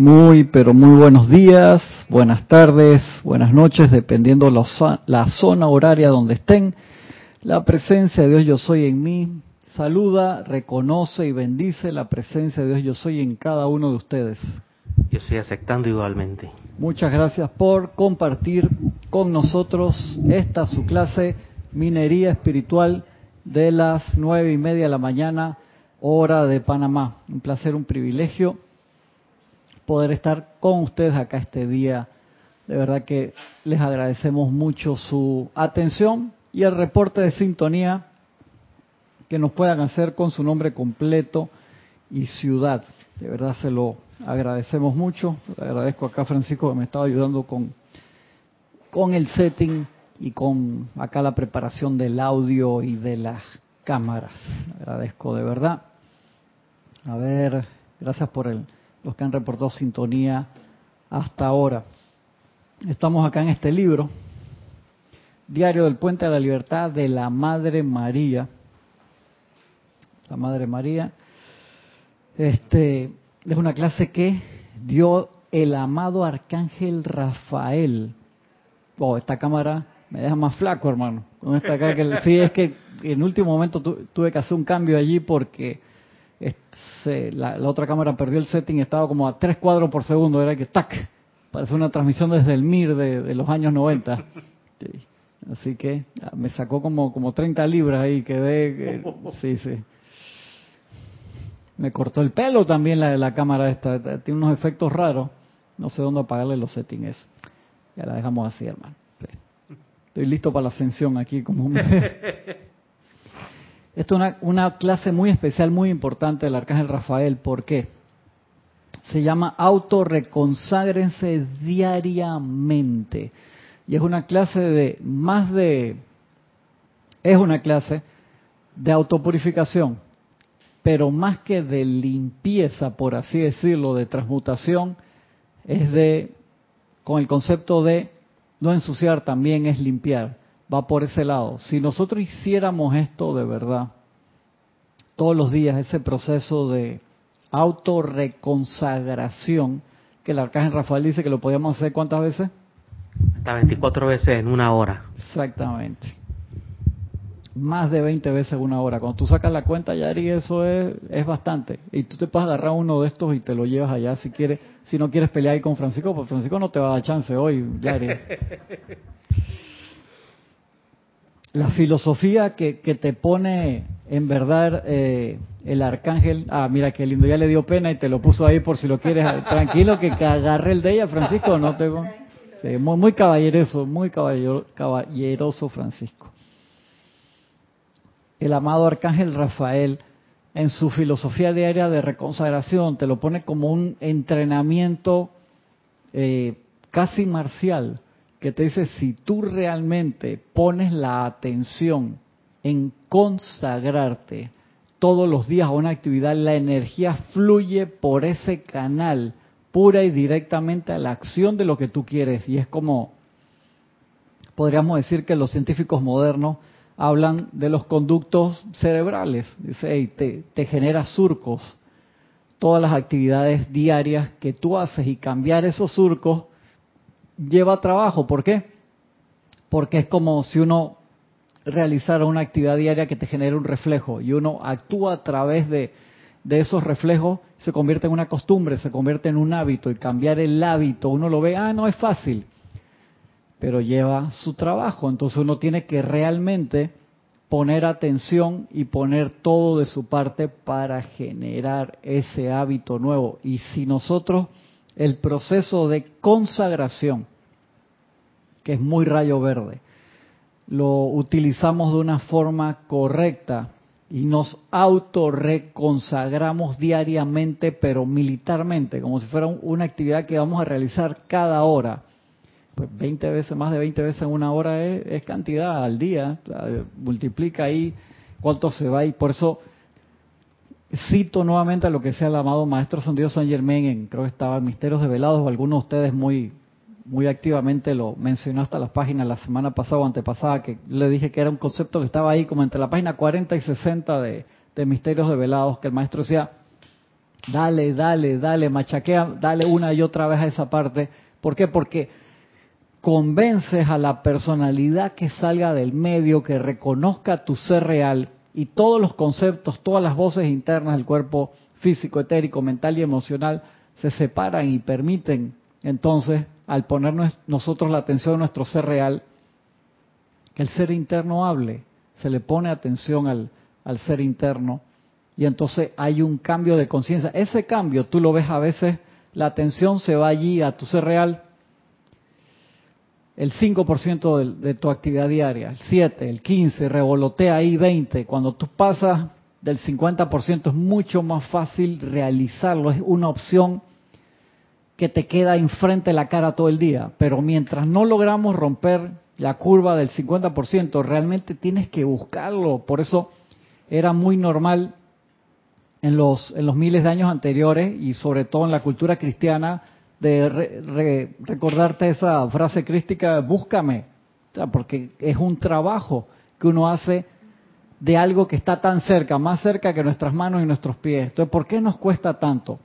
Muy, pero muy buenos días, buenas tardes, buenas noches, dependiendo la, la zona horaria donde estén. La presencia de Dios yo soy en mí. Saluda, reconoce y bendice la presencia de Dios yo soy en cada uno de ustedes. Yo estoy aceptando igualmente. Muchas gracias por compartir con nosotros esta su clase Minería Espiritual de las nueve y media de la mañana, hora de Panamá. Un placer, un privilegio poder estar con ustedes acá este día. De verdad que les agradecemos mucho su atención y el reporte de sintonía que nos puedan hacer con su nombre completo y ciudad. De verdad se lo agradecemos mucho. Le agradezco acá Francisco que me estaba ayudando con, con el setting y con acá la preparación del audio y de las cámaras. agradezco de verdad. A ver, gracias por el, los que han reportado sintonía hasta ahora. Estamos acá en este libro, Diario del Puente de la Libertad de la Madre María. La Madre María. Este es una clase que dio el amado Arcángel Rafael. Oh, esta cámara me deja más flaco, hermano. Con esta acá que sí es que en último momento tuve que hacer un cambio allí porque este, la, otra cámara perdió el setting, estaba como a tres cuadros por segundo, era que tac, parece una transmisión desde el MIR de, los años 90. Así que me sacó como como 30 libras ahí, quedé, sí, sí. Me cortó el pelo también la, la cámara esta, tiene unos efectos raros. No sé dónde apagarle los settings. Ya la dejamos así, hermano. Estoy listo para la ascensión aquí, como me... Esto es una, clase muy especial, muy importante del Arcángel Rafael. ¿Por qué? Se llama Autorreconságrense diariamente. Y es una clase de más de... Es una clase de autopurificación, pero más que de limpieza, por así decirlo, de transmutación, es de, con el concepto de no ensuciar también es limpiar. Va por ese lado. Si nosotros hiciéramos esto de verdad, todos los días, ese proceso de autorreconsagración, que el arcángel Rafael dice que lo podíamos hacer cuántas veces? Hasta 24 veces en una hora. Exactamente. Más de 20 veces en una hora. Cuando tú sacas la cuenta, Yari, eso es, es bastante. Y tú te puedes agarrar uno de estos y te lo llevas allá si quieres si no quieres pelear ahí con Francisco, pues Francisco no te va a dar chance hoy, La filosofía que, te pone en verdad eh, el arcángel, ah, mira qué lindo, ya le dio pena y te lo puso ahí por si lo quieres, tranquilo que agarre el de ella, Francisco, no te... Sí, muy, muy caballeroso, muy caballeroso Francisco. El amado arcángel Rafael en su filosofía diaria de reconsagración, te lo pone como un entrenamiento eh, casi marcial, que te dice, si tú realmente pones la atención en consagrarte todos los días a una actividad, la energía fluye por ese canal pura y directamente a la acción de lo que tú quieres. Y es como, podríamos decir que los científicos modernos hablan de los conductos cerebrales. Dice, te, te genera surcos. Todas las actividades diarias que tú haces y cambiar esos surcos lleva trabajo. ¿Por qué? Porque es como si uno realizara una actividad diaria que te genera un reflejo y uno actúa a través de, de esos reflejos, se convierte en una costumbre, se convierte en un hábito y cambiar el hábito, uno lo ve, ah, no es fácil pero lleva su trabajo. Entonces uno tiene que realmente poner atención y poner todo de su parte para generar ese hábito nuevo. Y si nosotros el proceso de consagración, que es muy rayo verde, lo utilizamos de una forma correcta y nos autorreconsagramos diariamente, pero militarmente, como si fuera una actividad que vamos a realizar cada hora pues 20 veces, más de 20 veces en una hora es, cantidad al día. multiplica ahí cuánto se va y por eso cito nuevamente a lo que sea el amado Maestro San Dios San Germain, en, creo que estaba en Misterios de Velados, o algunos de ustedes muy muy activamente lo mencionó hasta las páginas la semana pasada o antepasada, que le dije que era un concepto que estaba ahí como entre la página 40 y 60 de, de Misterios de Velados, que el maestro decía, Dale, dale, dale, machaquea, dale una y otra vez a esa parte. ¿Por qué? Porque convences a la personalidad que salga del medio, que reconozca tu ser real y todos los conceptos, todas las voces internas del cuerpo físico, etérico, mental y emocional se separan y permiten entonces, al poner nosotros la atención a nuestro ser real, que el ser interno hable, se le pone atención al, al ser interno y entonces hay un cambio de conciencia. Ese cambio, tú lo ves a veces, la atención se va allí a tu ser real el 5% de, de tu actividad diaria, el 7, el 15, revolotea ahí 20. Cuando tú pasas del 50% es mucho más fácil realizarlo, es una opción que te queda enfrente la cara todo el día. Pero mientras no logramos romper la curva del 50%, realmente tienes que buscarlo. Por eso era muy normal en los, en los miles de años anteriores y sobre todo en la cultura cristiana de recordarte esa frase crística, búscame, porque es un trabajo que uno hace de algo que está tan cerca, más cerca que nuestras manos y nuestros pies. Entonces, ¿por qué nos cuesta tanto?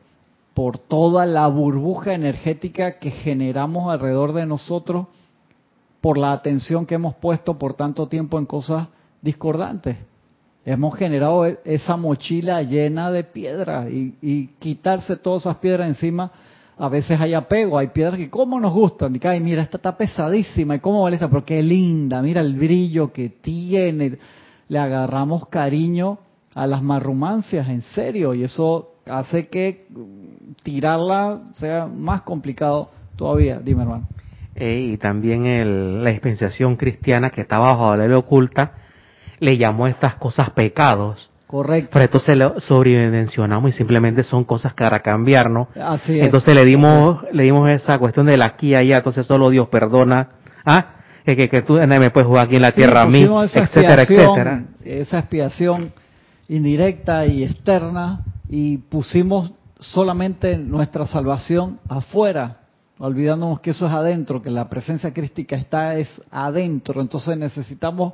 Por toda la burbuja energética que generamos alrededor de nosotros, por la atención que hemos puesto por tanto tiempo en cosas discordantes. Hemos generado e-, esa mochila llena de piedras y, quitarse todas esas piedras encima a veces hay apego, hay piedras que como nos gustan, y mira, esta está pesadísima, y cómo vale esta, porque es linda, mira el brillo que tiene, le agarramos cariño a las marrumancias, en serio, y eso hace que tirarla sea más complicado todavía, dime hermano. Eh, y también el, la dispensación cristiana que está bajo la ley oculta, le llamó a estas cosas pecados Correcto. Pero entonces lo sobredimensionamos y simplemente son cosas para cambiarnos. Así es. Entonces le dimos, le dimos esa cuestión de la aquí y allá, entonces solo Dios perdona. Ah, que, que, que tú me puedes jugar aquí en la tierra a mí, etcétera, etcétera. Esa expiación indirecta y externa y pusimos solamente nuestra salvación afuera, olvidándonos que eso es adentro, que la presencia crística está es adentro, entonces necesitamos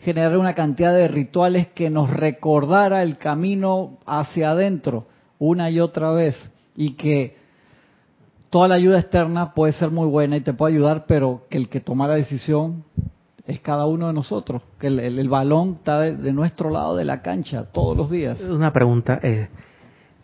generar una cantidad de rituales que nos recordara el camino hacia adentro una y otra vez y que toda la ayuda externa puede ser muy buena y te puede ayudar, pero que el que toma la decisión es cada uno de nosotros, que el, balón está de, nuestro lado de la cancha todos los días. Una pregunta, eh,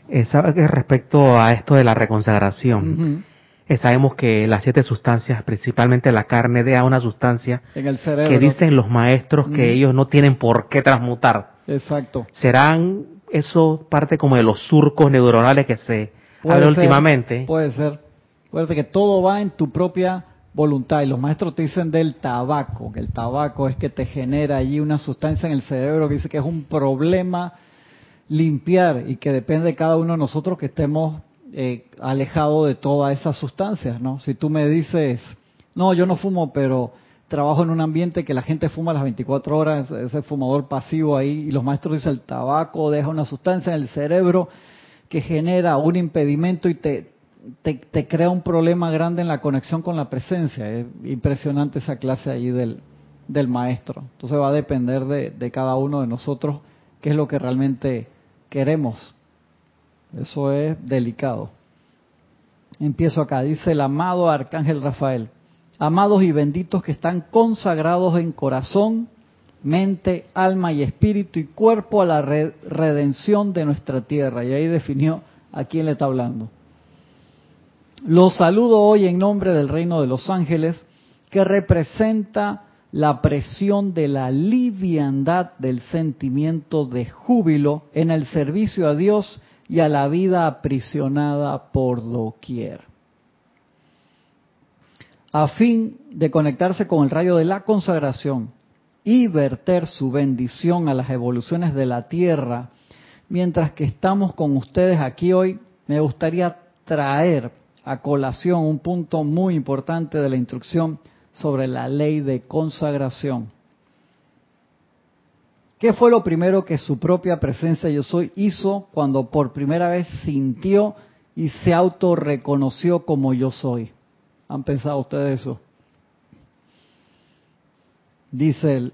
eh, respecto a esto de la reconsagración? Eh, sabemos que las siete sustancias, principalmente la carne, deja una sustancia que dicen los maestros que ellos no tienen por qué transmutar. Exacto. ¿Serán eso parte como de los surcos neuronales que se habla últimamente? Puede ser. Puede que todo va en tu propia voluntad. Y los maestros te dicen del tabaco, que el tabaco es que te genera allí una sustancia en el cerebro que dice que es un problema limpiar y que depende de cada uno de nosotros que estemos eh, alejado de todas esas sustancias, ¿no? Si tú me dices, no, yo no fumo, pero trabajo en un ambiente que la gente fuma las 24 horas, ese fumador pasivo ahí, y los maestros dicen el tabaco deja una sustancia en el cerebro que genera un impedimento y te, te, crea un problema grande en la conexión con la presencia. Es impresionante esa clase ahí del, del maestro. Entonces va a depender de, de cada uno de nosotros qué es lo que realmente queremos. Eso es delicado. Empiezo acá, dice el amado Arcángel Rafael. Amados y benditos que están consagrados en corazón, mente, alma y espíritu y cuerpo a la redención de nuestra tierra. Y ahí definió a quién le está hablando. Los saludo hoy en nombre del reino de los ángeles, que representa la presión de la liviandad del sentimiento de júbilo en el servicio a Dios y a la vida aprisionada por doquier. A fin de conectarse con el rayo de la consagración y verter su bendición a las evoluciones de la Tierra, mientras que estamos con ustedes aquí hoy, me gustaría traer a colación un punto muy importante de la instrucción sobre la ley de consagración. ¿Qué fue lo primero que su propia presencia yo soy hizo cuando por primera vez sintió y se autorreconoció como yo soy? ¿Han pensado ustedes eso? Dice el,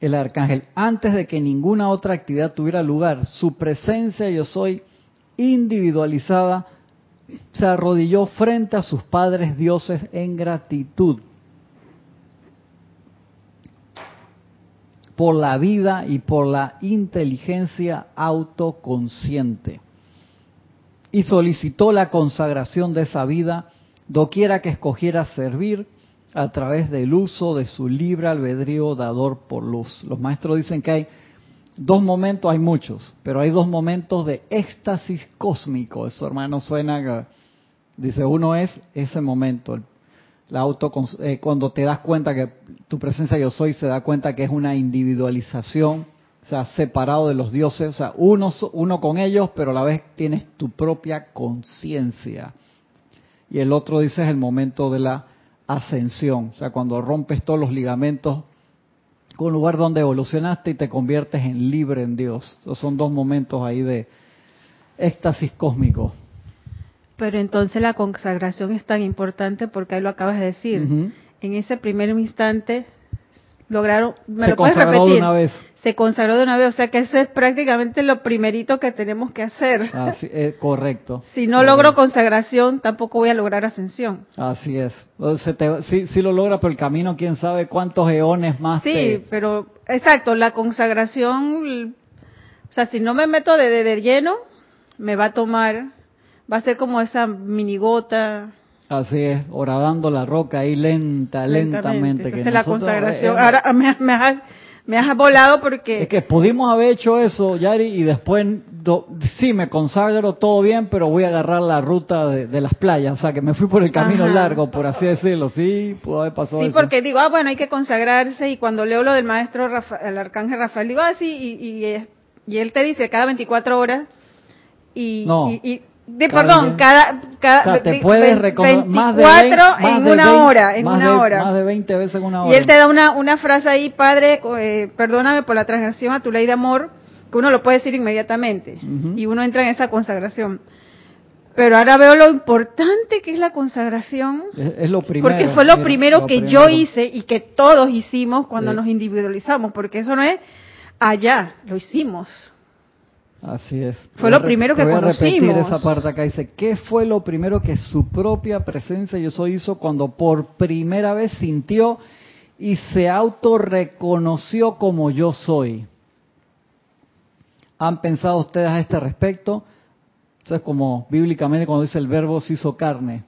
el arcángel, antes de que ninguna otra actividad tuviera lugar, su presencia yo soy individualizada, se arrodilló frente a sus padres dioses en gratitud por la vida y por la inteligencia autoconsciente. Y solicitó la consagración de esa vida doquiera que escogiera servir a través del uso de su libre albedrío dador por luz. Los maestros dicen que hay dos momentos, hay muchos, pero hay dos momentos de éxtasis cósmico. Eso, hermano, suena, dice, uno es ese momento, la auto, eh, cuando te das cuenta que tu presencia yo soy, se da cuenta que es una individualización, o sea, separado de los dioses, o sea, uno, uno con ellos, pero a la vez tienes tu propia conciencia. Y el otro, dice, es el momento de la ascensión, o sea, cuando rompes todos los ligamentos con un lugar donde evolucionaste y te conviertes en libre en Dios. Esos son dos momentos ahí de éxtasis cósmico. Pero entonces la consagración es tan importante porque ahí lo acabas de decir. En ese primer instante lograron, me se lo puedes repetir. De una vez. Se consagró de una vez, o sea que eso es prácticamente lo primerito que tenemos que hacer. Así es, correcto. si no logro consagración, tampoco voy a lograr ascensión. Así es. sí, sí lo logra, pero el camino, quién sabe cuántos eones más. Sí, pero exacto, la consagración, o sea, si no me meto de, de, lleno, me va a tomar, va a ser como esa minigota Así es, horadando la roca ahí lenta, lentamente. Esa es la consagración. Ahora me, me, has, me, has, volado porque... Es que pudimos haber hecho eso, Yari, y después, sí, me consagro todo bien, pero voy a agarrar la ruta de, las playas. O sea, que me fui por el camino largo, por así decirlo. Sí, pudo haber pasado Sí, porque digo, ah, bueno, hay que consagrarse, y cuando leo lo del maestro, el arcángel Rafael, digo, ah, sí, y, y, y, él te dice cada 24 horas, y, no. y de, perdón, cada, cada te puedes 24 más de en una hora, en una hora. Más de 20 veces en una hora. Y él te da una, una frase ahí, padre, eh, perdóname por la transgresión a tu ley de amor, que uno lo puede decir inmediatamente. Y uno entra en esa consagración. Pero ahora veo lo importante que es la consagración. Es, lo primero. Porque fue lo primero que yo hice y que todos hicimos cuando nos individualizamos, porque eso no es allá, lo hicimos. Así es. Fue lo primero que voy a repetir esa parte acá. Dice, ¿qué fue lo primero que su propia presencia yo soy hizo cuando por primera vez sintió y se autorreconoció como yo soy? ¿Han pensado ustedes a este respecto? Entonces, como bíblicamente cuando dice el verbo se hizo carne,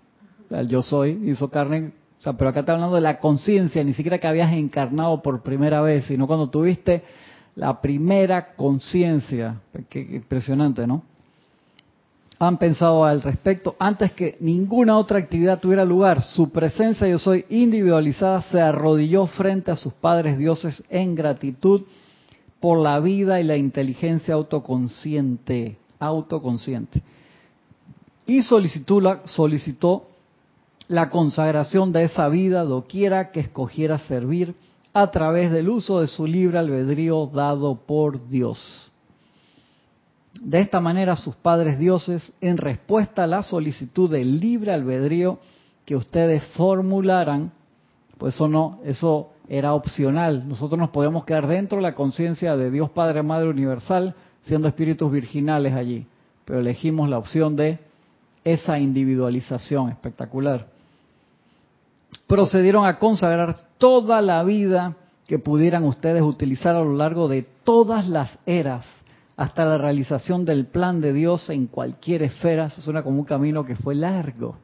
el yo soy hizo carne, o sea, pero acá está hablando de la conciencia, ni siquiera que habías encarnado por primera vez, sino cuando tuviste la primera conciencia. Qué impresionante, ¿no? Han pensado al respecto, antes que ninguna otra actividad tuviera lugar, su presencia, yo soy individualizada, se arrodilló frente a sus padres dioses en gratitud por la vida y la inteligencia autoconsciente, autoconsciente. Y solicitó solicitó la consagración de esa vida doquiera que escogiera servir a través del uso de su libre albedrío dado por Dios. De esta manera sus padres dioses, en respuesta a la solicitud del libre albedrío que ustedes formularan, pues eso no, eso era opcional. Nosotros nos podemos quedar dentro de la conciencia de Dios Padre Madre Universal, siendo espíritus virginales allí, pero elegimos la opción de esa individualización espectacular. Procedieron a consagrar toda la vida que pudieran ustedes utilizar a lo largo de todas las eras hasta la realización del plan de Dios en cualquier esfera. Eso suena como un camino que fue largo.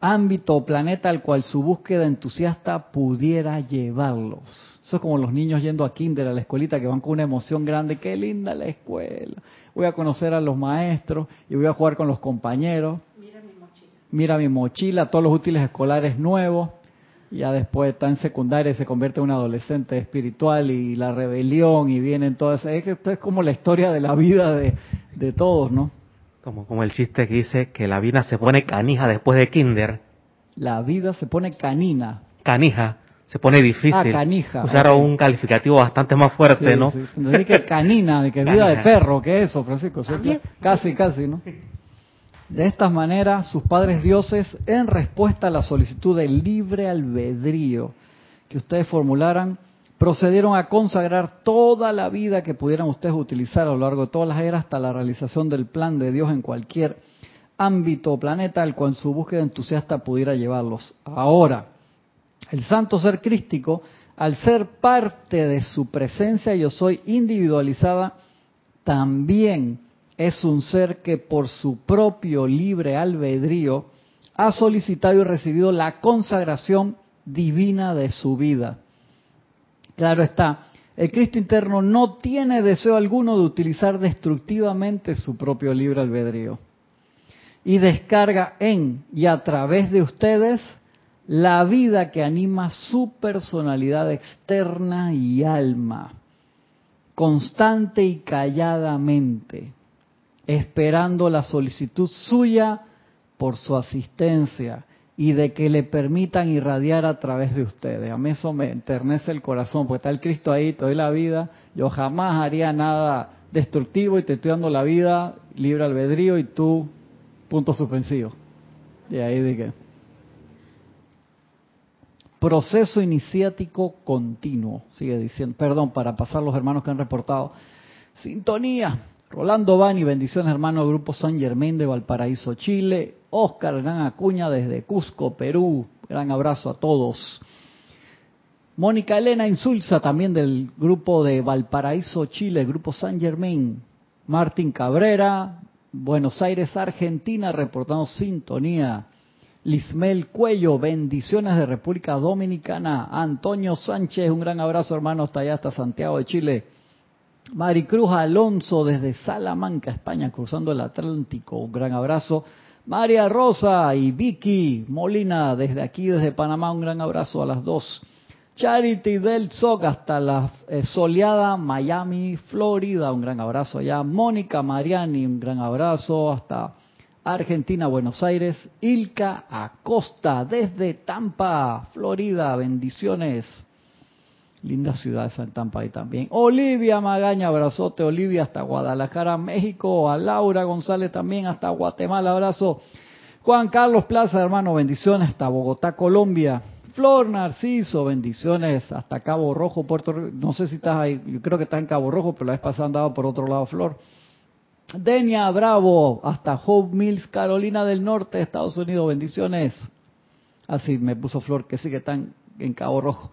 Ámbito o planeta al cual su búsqueda entusiasta pudiera llevarlos. Eso es como los niños yendo a kinder, a la escuelita, que van con una emoción grande. Qué linda la escuela. Voy a conocer a los maestros y voy a jugar con los compañeros. Mira mi mochila. Todos los útiles escolares nuevos ya después está en secundaria y se convierte en un adolescente espiritual y la rebelión y vienen todas es que esto es como la historia de la vida de, de todos no como como el chiste que dice que la vida se pone canija después de kinder. La vida se pone canina. Canija se pone difícil. Ah, canija. Usaron un calificativo bastante más fuerte no sí. que canina de que vida de perro que eso Francisco casi casi no de esta manera, sus padres dioses, en respuesta a la solicitud del libre albedrío que ustedes formularan, procedieron a consagrar toda la vida que pudieran ustedes utilizar a lo largo de todas las eras hasta la realización del plan de Dios en cualquier ámbito o planeta al cual su búsqueda entusiasta pudiera llevarlos. Ahora, el santo ser crístico, al ser parte de su presencia yo soy individualizada, también es un ser que por su propio libre albedrío ha solicitado y recibido la consagración divina de su vida. Claro está, el Cristo interno no tiene deseo alguno de utilizar destructivamente su propio libre albedrío y descarga en y a través de ustedes la vida que anima su personalidad externa y alma, constante y calladamente, esperando la solicitud suya por su asistencia y de que le permitan irradiar a través de ustedes. A mí eso me enternece el corazón, porque está el Cristo ahí, te doy la vida, yo jamás haría nada destructivo y te estoy dando la vida, libre albedrío y tú, punto suspensivo. Y ahí dije, proceso iniciático continuo, sigue diciendo, perdón, para pasar los hermanos que han reportado, sintonía, Rolando Bani, bendiciones hermano Grupo San Germán de Valparaíso, Chile. Oscar Gran Acuña desde Cusco, Perú. Gran abrazo a todos. Mónica Elena Insulza también del grupo de Valparaíso, Chile, Grupo San Germán. Martín Cabrera, Buenos Aires, Argentina, reportando sintonía. Lismel Cuello, bendiciones de República Dominicana. Antonio Sánchez, un gran abrazo hermano hasta allá, hasta Santiago de Chile. Maricruz Alonso desde Salamanca, España, cruzando el Atlántico. Un gran abrazo. María Rosa y Vicky Molina desde aquí, desde Panamá. Un gran abrazo a las dos. Charity del SOC hasta la eh, soleada Miami, Florida. Un gran abrazo allá. Mónica Mariani, un gran abrazo hasta Argentina, Buenos Aires. Ilka Acosta desde Tampa, Florida. Bendiciones. Linda ciudad Tampa ahí también. Olivia Magaña, abrazote Olivia hasta Guadalajara, México. A Laura González también hasta Guatemala, abrazo. Juan Carlos Plaza, hermano, bendiciones hasta Bogotá, Colombia. Flor Narciso, bendiciones hasta Cabo Rojo, Puerto Rico. No sé si estás ahí, yo creo que está en Cabo Rojo, pero la vez pasada andaba por otro lado, Flor. Denia Bravo, hasta Hope Mills, Carolina del Norte, Estados Unidos, bendiciones. Así me puso Flor, que sí que están en Cabo Rojo.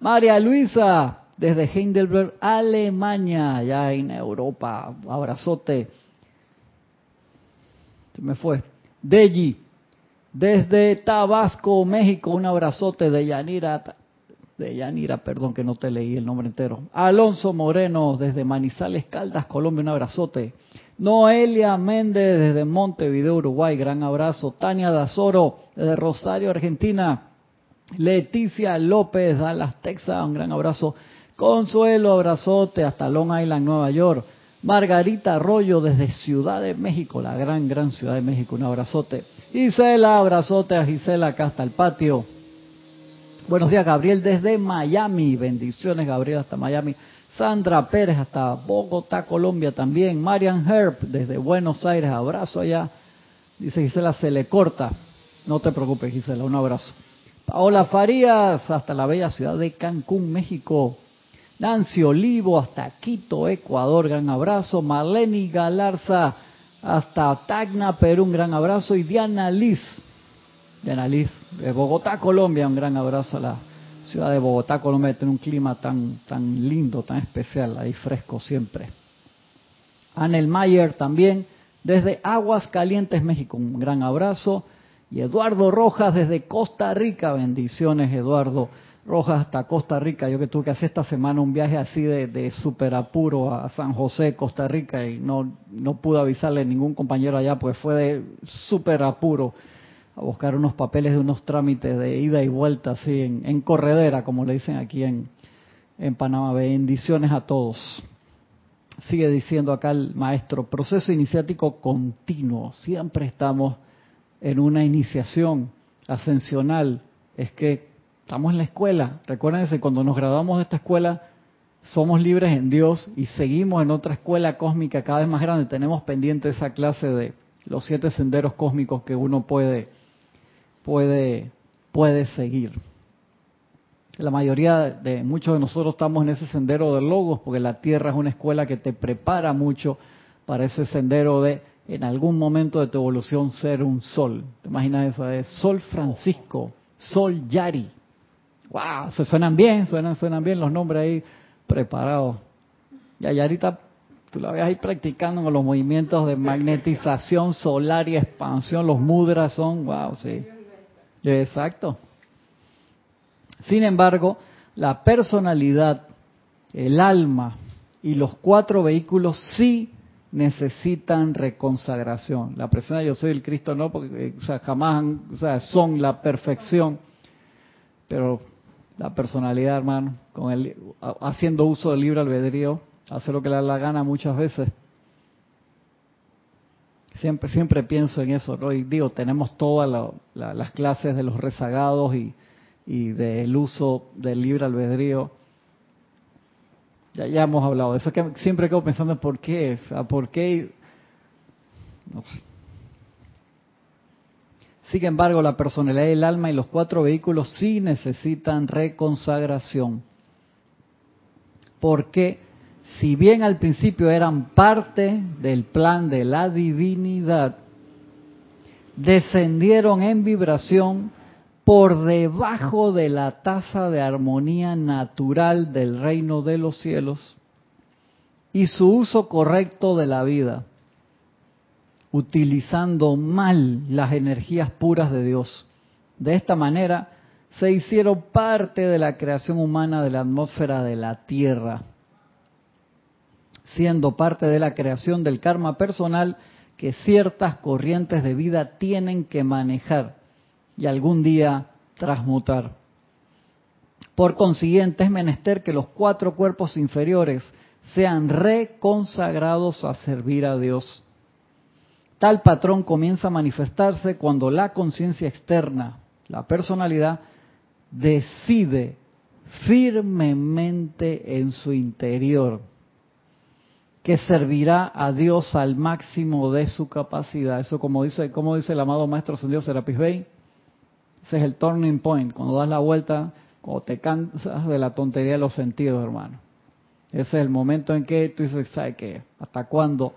María Luisa, desde Heidelberg, Alemania, ya en Europa. Abrazote. Se me fue. Deji, desde Tabasco, México, un abrazote de Yanira, de Yanira, perdón que no te leí el nombre entero. Alonso Moreno, desde Manizales, Caldas, Colombia, un abrazote. Noelia Méndez, desde Montevideo, Uruguay, gran abrazo. Tania Dazoro, desde Rosario, Argentina. Leticia López, Dallas, Texas, un gran abrazo. Consuelo, abrazote hasta Long Island, Nueva York. Margarita Arroyo desde Ciudad de México, la gran, gran Ciudad de México, un abrazote. Gisela, abrazote a Gisela acá hasta el patio. Buenos días, Gabriel, desde Miami. Bendiciones, Gabriel, hasta Miami. Sandra Pérez, hasta Bogotá, Colombia también. Marian Herb, desde Buenos Aires, abrazo allá. Dice Gisela, se le corta. No te preocupes, Gisela, un abrazo. Paola Farías, hasta la bella ciudad de Cancún, México. Nancy Olivo, hasta Quito, Ecuador, gran abrazo. Marlene Galarza, hasta Tacna, Perú, un gran abrazo. Y Diana Liz, Diana Liz, de Bogotá, Colombia, un gran abrazo a la ciudad de Bogotá, Colombia, tiene un clima tan, tan lindo, tan especial, ahí fresco siempre. Anel Mayer también, desde Aguas Calientes, México, un gran abrazo. Y Eduardo Rojas desde Costa Rica, bendiciones Eduardo Rojas hasta Costa Rica. Yo que tuve que hacer esta semana un viaje así de, de súper apuro a San José, Costa Rica, y no, no pude avisarle a ningún compañero allá, pues fue de súper apuro a buscar unos papeles de unos trámites de ida y vuelta, así en, en corredera, como le dicen aquí en, en Panamá. Bendiciones a todos. Sigue diciendo acá el maestro, proceso iniciático continuo. Siempre estamos en una iniciación ascensional es que estamos en la escuela. Recuérdense, cuando nos graduamos de esta escuela, somos libres en Dios y seguimos en otra escuela cósmica cada vez más grande. Tenemos pendiente esa clase de los siete senderos cósmicos que uno puede, puede, puede seguir. la mayoría de muchos de nosotros estamos en ese sendero de logos, porque la Tierra es una escuela que te prepara mucho para ese sendero de en algún momento de tu evolución ser un sol. ¿Te imaginas eso? Es Sol Francisco, Sol Yari. ¡Wow! Se suenan bien, suenan, suenan bien los nombres ahí preparados. Ya Yarita, tú la ves ahí practicando con los movimientos de magnetización solar y expansión. Los mudras son, wow, sí. Exacto. Sin embargo, la personalidad, el alma y los cuatro vehículos sí necesitan reconsagración. La persona yo soy el Cristo no, porque eh, o sea, jamás o sea, son la perfección, pero la personalidad, hermano, con el, haciendo uso del libre albedrío, hace lo que le da la gana muchas veces. Siempre, siempre pienso en eso, ¿no? Y digo, tenemos todas las clases de los rezagados y, y del uso del libre albedrío ya, ya hemos hablado de eso. Que siempre quedo pensando en por qué. ¿Por qué? No sé. Sin embargo, la personalidad del alma y los cuatro vehículos sí necesitan reconsagración. Porque si bien al principio eran parte del plan de la divinidad, descendieron en vibración por debajo de la tasa de armonía natural del reino de los cielos y su uso correcto de la vida, utilizando mal las energías puras de Dios. De esta manera se hicieron parte de la creación humana de la atmósfera de la Tierra, siendo parte de la creación del karma personal que ciertas corrientes de vida tienen que manejar y algún día transmutar. Por consiguiente, es menester que los cuatro cuerpos inferiores sean reconsagrados a servir a Dios. Tal patrón comienza a manifestarse cuando la conciencia externa, la personalidad, decide firmemente en su interior que servirá a Dios al máximo de su capacidad. Eso como dice, como dice el amado Maestro Ascendido Serapis Bey, ese es el turning point, cuando das la vuelta, cuando te cansas de la tontería de los sentidos, hermano. Ese es el momento en que tú dices, ¿sabes qué? ¿Hasta cuándo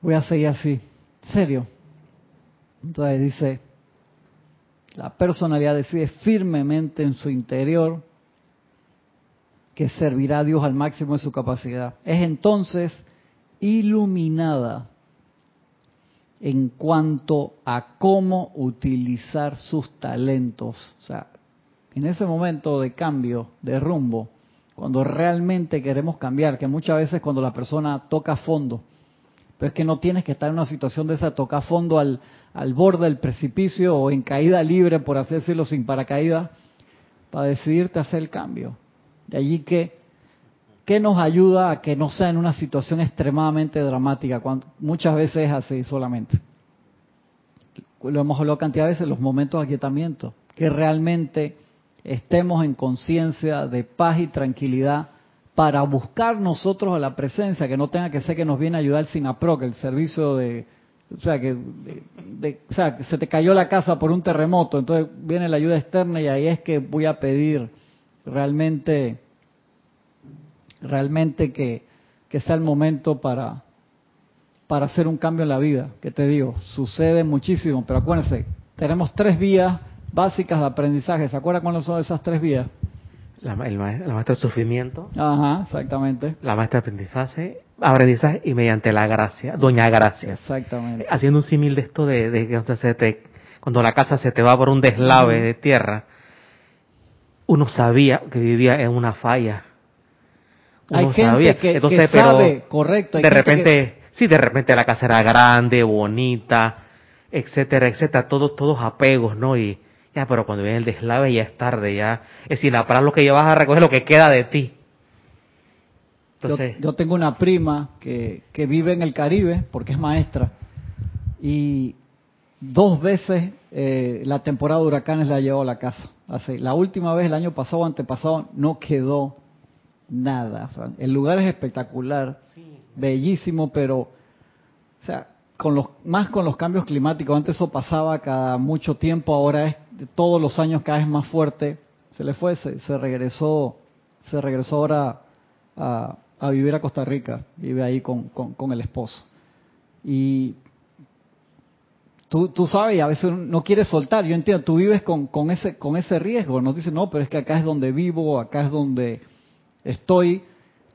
voy a seguir así? ¿Serio? Entonces dice, la personalidad decide firmemente en su interior que servirá a Dios al máximo de su capacidad. Es entonces iluminada en cuanto a cómo utilizar sus talentos. O sea, en ese momento de cambio, de rumbo, cuando realmente queremos cambiar, que muchas veces cuando la persona toca fondo, pero es que no tienes que estar en una situación de esa, toca fondo al, al borde del precipicio o en caída libre, por así decirlo, sin paracaídas, para decidirte hacer el cambio. De allí que ¿Qué nos ayuda a que no sea en una situación extremadamente dramática? Cuando muchas veces es así solamente. Lo hemos hablado cantidad de veces, los momentos de aquietamiento. Que realmente estemos en conciencia de paz y tranquilidad para buscar nosotros a la presencia, que no tenga que ser que nos viene a ayudar el SINAPROC, el servicio de, o sea, que, o sea, que se te cayó la casa por un terremoto, entonces viene la ayuda externa y ahí es que voy a pedir realmente realmente que, sea el momento para, para hacer un cambio en la vida. Que te digo, sucede muchísimo, pero acuérdense, tenemos tres vías básicas de aprendizaje. ¿Se acuerdan cuáles son esas tres vías? La, el la maestra de sufrimiento. Ajá, exactamente. La maestra de aprendizaje, aprendizaje y mediante la gracia, doña gracia. Exactamente. Haciendo un símil de esto de, de que se te, cuando la casa se te va por un deslave de tierra, uno sabía que vivía en una falla hay gente que, Entonces, sabe, correcto. de repente, sí, de repente la casa era grande, bonita, etcétera, etcétera, todos, todos apegos, ¿no? Y ya, pero cuando viene el deslave ya es tarde, ya es sin para lo que llevas a recoger lo que queda de ti. Entonces, yo, tengo una prima que, que vive en el Caribe porque es maestra y dos veces eh, la temporada de huracanes la llevó a la casa. Así, la última vez, el año pasado, antepasado, no quedó nada. El lugar es espectacular, bellísimo, pero, o sea, con los, más con los cambios climáticos. Antes eso pasaba cada mucho tiempo, ahora es todos los años cada vez más fuerte. se le fue, se, se regresó, se regresó ahora a, a, vivir a Costa Rica, vive ahí con, con, con el esposo. Y Tú, tú, sabes, a veces no quieres soltar. Yo entiendo, tú vives con, con, ese, con ese riesgo. No dices, no, pero es que acá es donde vivo, acá es donde estoy.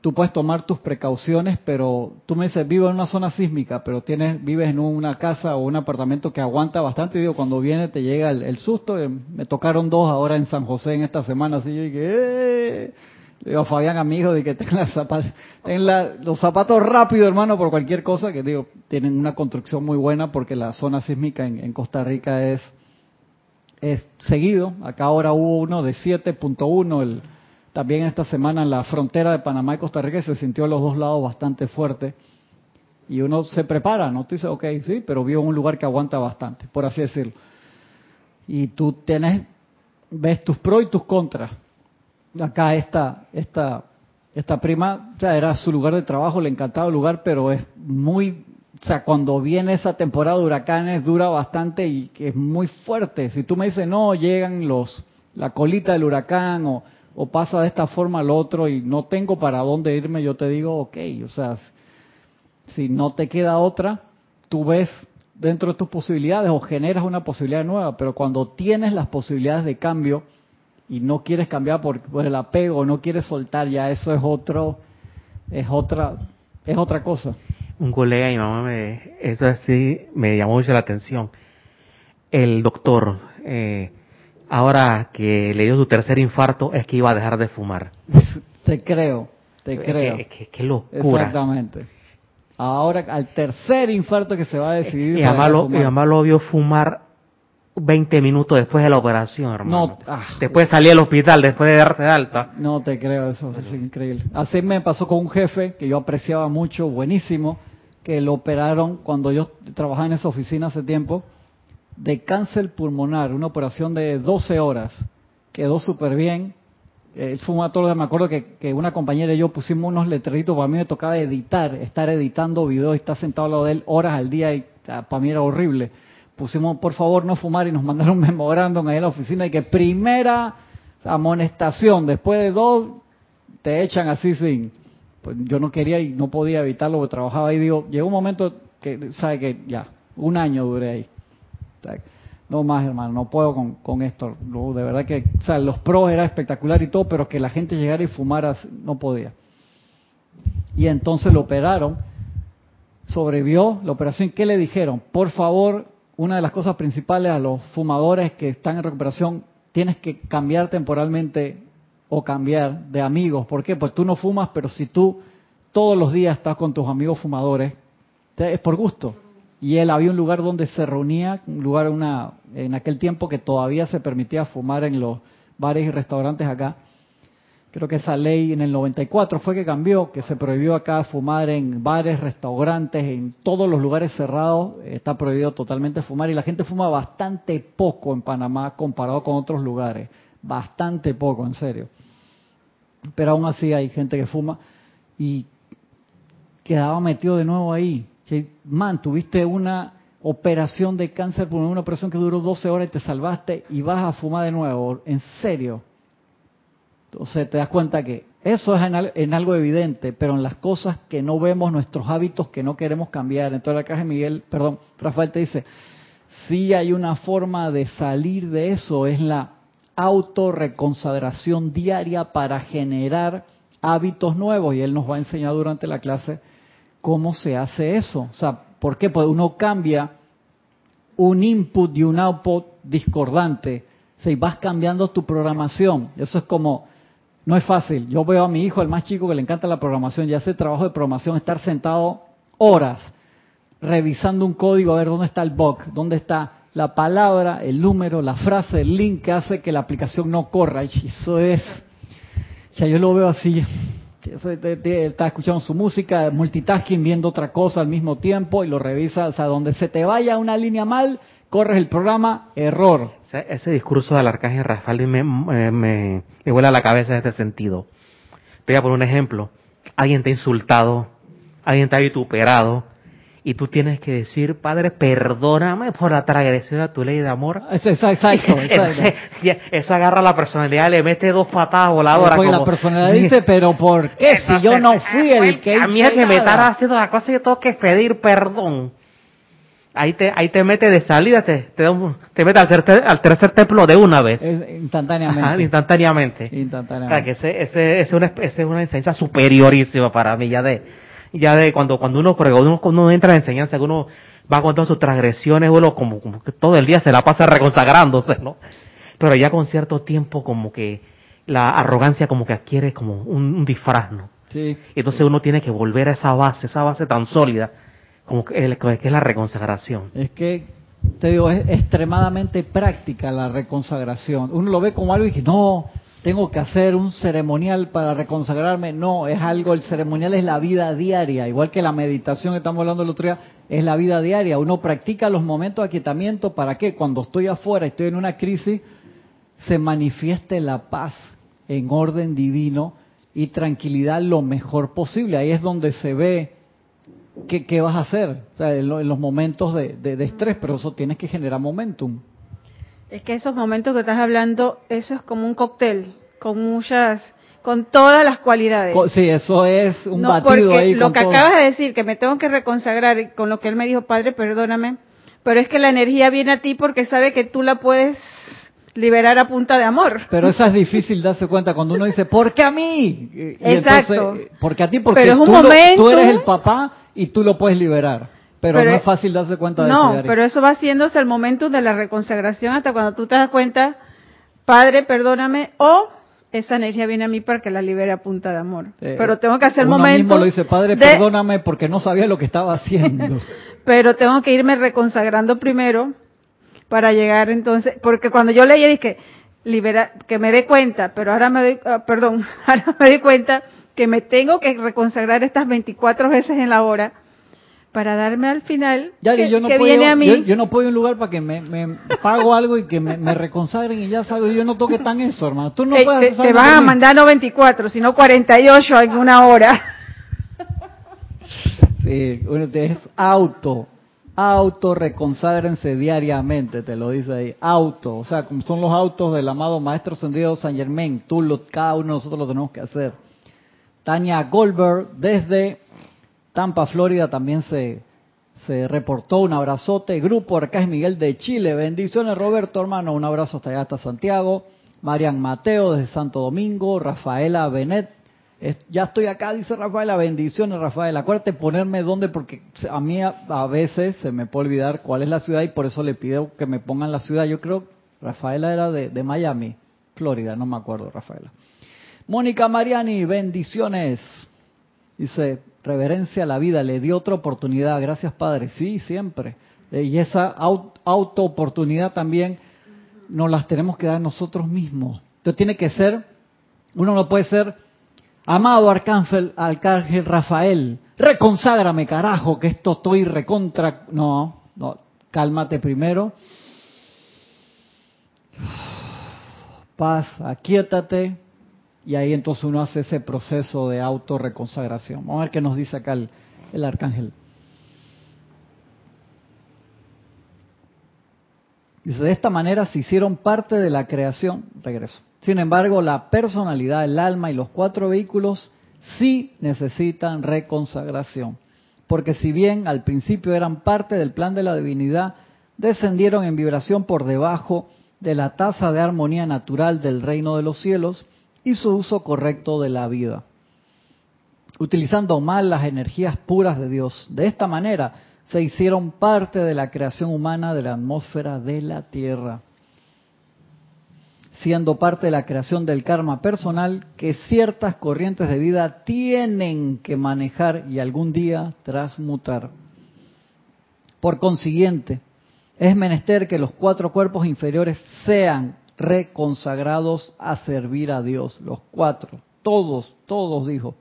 Tú puedes tomar tus precauciones, pero tú me dices, vivo en una zona sísmica, pero tienes vives en una casa o un apartamento que aguanta bastante. Y digo, cuando viene te llega el, susto. Eh, me tocaron dos ahora en San José en esta semana. Así yo dije, ¡eh! Le digo a Fabián, amigo, de que tenga zapatos, los zapatos rápido, hermano, por cualquier cosa, que digo, tienen una construcción muy buena porque la zona sísmica en, Costa Rica es, es seguido. Acá ahora hubo uno de 7.1, el, también esta semana en la frontera de Panamá y Costa Rica se sintió a los dos lados bastante fuerte. Y uno se prepara, ¿no? Tú dices, ok, sí, pero vio un lugar que aguanta bastante, por así decirlo. Y tú tienes, ves tus pros y tus contras acá esta, esta, esta prima, era su lugar de trabajo, le encantaba el lugar, pero es muy, o sea, cuando viene esa temporada de huracanes dura bastante y es muy fuerte. Si tú me dices, no, llegan los, la colita del huracán o, o pasa de esta forma al otro y no tengo para dónde irme, yo te digo, ok, o sea, si no te queda otra, tú ves dentro de tus posibilidades o generas una posibilidad nueva, pero cuando tienes las posibilidades de cambio, y no quieres cambiar por, el apego, no quieres soltar, ya eso es otro, es otra, es otra cosa. Un colega y mamá me, eso así me llamó mucho la atención. El doctor, eh, ahora que le dio su tercer infarto, es que iba a dejar de fumar. te creo, te creo. Qué locura. Exactamente. Ahora, al tercer infarto que se va a decidir. Y además, lo, y además lo vio fumar 20 minutos después de la operación, hermano. No, ah, después salí al hospital, después de darte de alta. No te creo, eso es increíble. Así me pasó con un jefe que yo apreciaba mucho, buenísimo, que lo operaron cuando yo trabajaba en esa oficina hace tiempo, de cáncer pulmonar, una operación de 12 horas. Quedó súper bien. El fumatólogo, me acuerdo que, una compañera y yo pusimos unos letreritos, para mí me tocaba editar, estar editando videos y estar sentado al lado de él horas al día y para mí era horrible pusimos por favor no fumar y nos mandaron memorándum ahí en la oficina de que primera amonestación, después de dos te echan así sin, pues yo no quería y no podía evitarlo porque trabajaba ahí, digo, llegó un momento que, sabe que ya, un año duré ahí. No más, hermano, no puedo con, con esto. de verdad que, o sea, los pros era espectacular y todo, pero que la gente llegara y fumara no podía. Y entonces lo operaron, sobrevivió la operación. ¿Qué le dijeron? Por favor, una de las cosas principales a los fumadores que están en recuperación, tienes que cambiar temporalmente o cambiar de amigos. ¿Por qué? Pues tú no fumas, pero si tú todos los días estás con tus amigos fumadores, es por gusto. Y él había un lugar donde se reunía, un lugar una, en aquel tiempo que todavía se permitía fumar en los bares y restaurantes acá creo que esa ley en el 94 fue que cambió, que se prohibió acá fumar en bares, restaurantes, en todos los lugares cerrados, está prohibido totalmente fumar y la gente fuma bastante poco en Panamá comparado con otros lugares, bastante poco, en serio. Pero aún así hay gente que fuma y quedaba metido de nuevo ahí. Man, tuviste una operación de cáncer por una operación que duró 12 horas y te salvaste y vas a fumar de nuevo, en serio entonces te das cuenta que eso es en, algo evidente, pero en las cosas que no vemos, nuestros hábitos que no queremos cambiar. Entonces acá Miguel, perdón, Rafael te dice, si hay una forma de salir de eso, es la autorreconsagración diaria para generar hábitos nuevos. Y él nos va a enseñar durante la clase cómo se hace eso. O sea, ¿por qué? Pues uno cambia un input y un output discordante. si vas cambiando tu programación. Eso es como no es fácil. Yo veo a mi hijo, el más chico, que le encanta la programación y hace trabajo de programación, estar sentado horas revisando un código a ver dónde está el bug, dónde está la palabra, el número, la frase, el link que hace que la aplicación no corra. Y eso es, ya yo lo veo así. Está escuchando su música, multitasking, viendo otra cosa al mismo tiempo y lo revisa. O sea, donde se te vaya una línea mal, corres el programa, error. Ese discurso del arcángel Rafael me, me, me, vuela la cabeza en este sentido. Te voy a poner un ejemplo. Alguien te ha insultado, alguien te ha vituperado, y tú tienes que decir, Padre, perdóname por la transgresión de tu ley de amor. Eso, exacto, eso, agarra la personalidad, le mete dos patadas voladoras. Porque la personalidad dice, pero ¿por qué? si yo no fui el que A mí es que me estará haciendo la cosa y yo tengo que pedir perdón. Ahí te, ahí te mete de salida, te, te, te mete al tercer, al tercer templo de una vez. instantáneamente. instantáneamente. Instantáneamente. que ese, ese, una, ese es una enseñanza superiorísima para mí, ya de, ya de cuando, cuando uno, uno, uno entra en enseñanza, que uno va contando sus transgresiones, uno como, como que todo el día se la pasa reconsagrándose, ¿no? Pero ya con cierto tiempo como que la arrogancia como que adquiere como un, disfraz, ¿no? Sí. Entonces uno tiene que volver a esa base, esa base tan sólida, como que, que es la reconsagración. Es que, te digo, es extremadamente práctica la reconsagración. Uno lo ve como algo y dice, no, tengo que hacer un ceremonial para reconsagrarme. No, es algo, el ceremonial es la vida diaria, igual que la meditación que estamos hablando el otro día, es la vida diaria. Uno practica los momentos de aquietamiento para que cuando estoy afuera, estoy en una crisis, se manifieste la paz en orden divino y tranquilidad lo mejor posible. Ahí es donde se ve qué, vas a hacer o sea, en, los momentos de, de estrés, pero eso tienes que generar momentum. Es que esos momentos que estás hablando, eso es como un cóctel, con muchas, con todas las cualidades. Sí, eso es un batido ahí. Lo que acabas de decir, que me tengo que reconsagrar con lo que él me dijo, Padre, perdóname, pero es que la energía viene a ti porque sabe que tú la puedes liberar a punta de amor. Pero eso es difícil darse cuenta cuando uno dice, ¿por qué a mí? Exacto. porque a ti, porque tú, tú eres el papá y tú lo puedes liberar. Pero, no es fácil darse cuenta de eso. No, pero eso va haciéndose el momento de la reconsagración hasta cuando tú te das cuenta, Padre, perdóname, o esa energía viene a mí para que la libere a punta de amor. Eh, pero tengo que hacer el momento. mismo lo dice, Padre, perdóname porque no sabía lo que estaba haciendo. pero tengo que irme reconsagrando primero para llegar entonces, porque cuando yo leí dije, libera, que me dé cuenta, pero ahora me doy, ah, perdón, ahora me doy cuenta que me tengo que reconsagrar estas 24 veces en la hora para darme al final que, yo no puedo, viene a mí. Yo, no puedo ir a un lugar para que me, me pago algo y que me, reconsagren y ya salgo. Yo no toque tan eso, hermano. Tú no te, puedes te, te van a mandar no 24, sino 48 en una hora. Sí, es auto, auto reconságrense diariamente, te lo dice ahí, auto, o sea, como son los autos del amado Maestro Ascendido San Germain, tú lo, cada uno de nosotros lo tenemos que hacer. Tania Goldberg desde Tampa, Florida también se, se reportó un abrazote. Grupo Arcángel Miguel de Chile. Bendiciones, Roberto, hermano. Un abrazo hasta allá, hasta Santiago. Marian Mateo desde Santo Domingo. Rafaela Benet. ya estoy acá, dice Rafaela. Bendiciones, Rafaela. Acuérdate ponerme dónde, porque a mí a, veces se me puede olvidar cuál es la ciudad y por eso le pido que me pongan la ciudad. Yo creo Rafaela era de, de Miami, Florida, no me acuerdo, Rafaela. Mónica Mariani, bendiciones. Dice, reverencia a la vida, le dio otra oportunidad. Gracias, Padre. Sí, siempre. Eh, y esa auto oportunidad también nos las tenemos que dar nosotros mismos. Entonces tiene que ser, uno no puede ser, amado arcángel, arcángel Rafael, reconságrame, carajo, que esto estoy recontra. No, no, cálmate primero. Paz, aquíétate, y ahí entonces uno hace ese proceso de autorreconsagración. Vamos a ver qué nos dice acá el, arcángel. Dice, de esta manera se hicieron parte de la creación, regreso. Sin embargo, la personalidad, el alma y los cuatro vehículos sí necesitan reconsagración. Porque si bien al principio eran parte del plan de la divinidad, descendieron en vibración por debajo de la tasa de armonía natural del reino de los cielos, y su uso correcto de la vida, utilizando mal las energías puras de Dios. De esta manera se hicieron parte de la creación humana de la atmósfera de la Tierra, siendo parte de la creación del karma personal que ciertas corrientes de vida tienen que manejar y algún día transmutar. Por consiguiente, es menester que los cuatro cuerpos inferiores sean reconsagrados a servir a Dios, los cuatro, todos, todos dijo.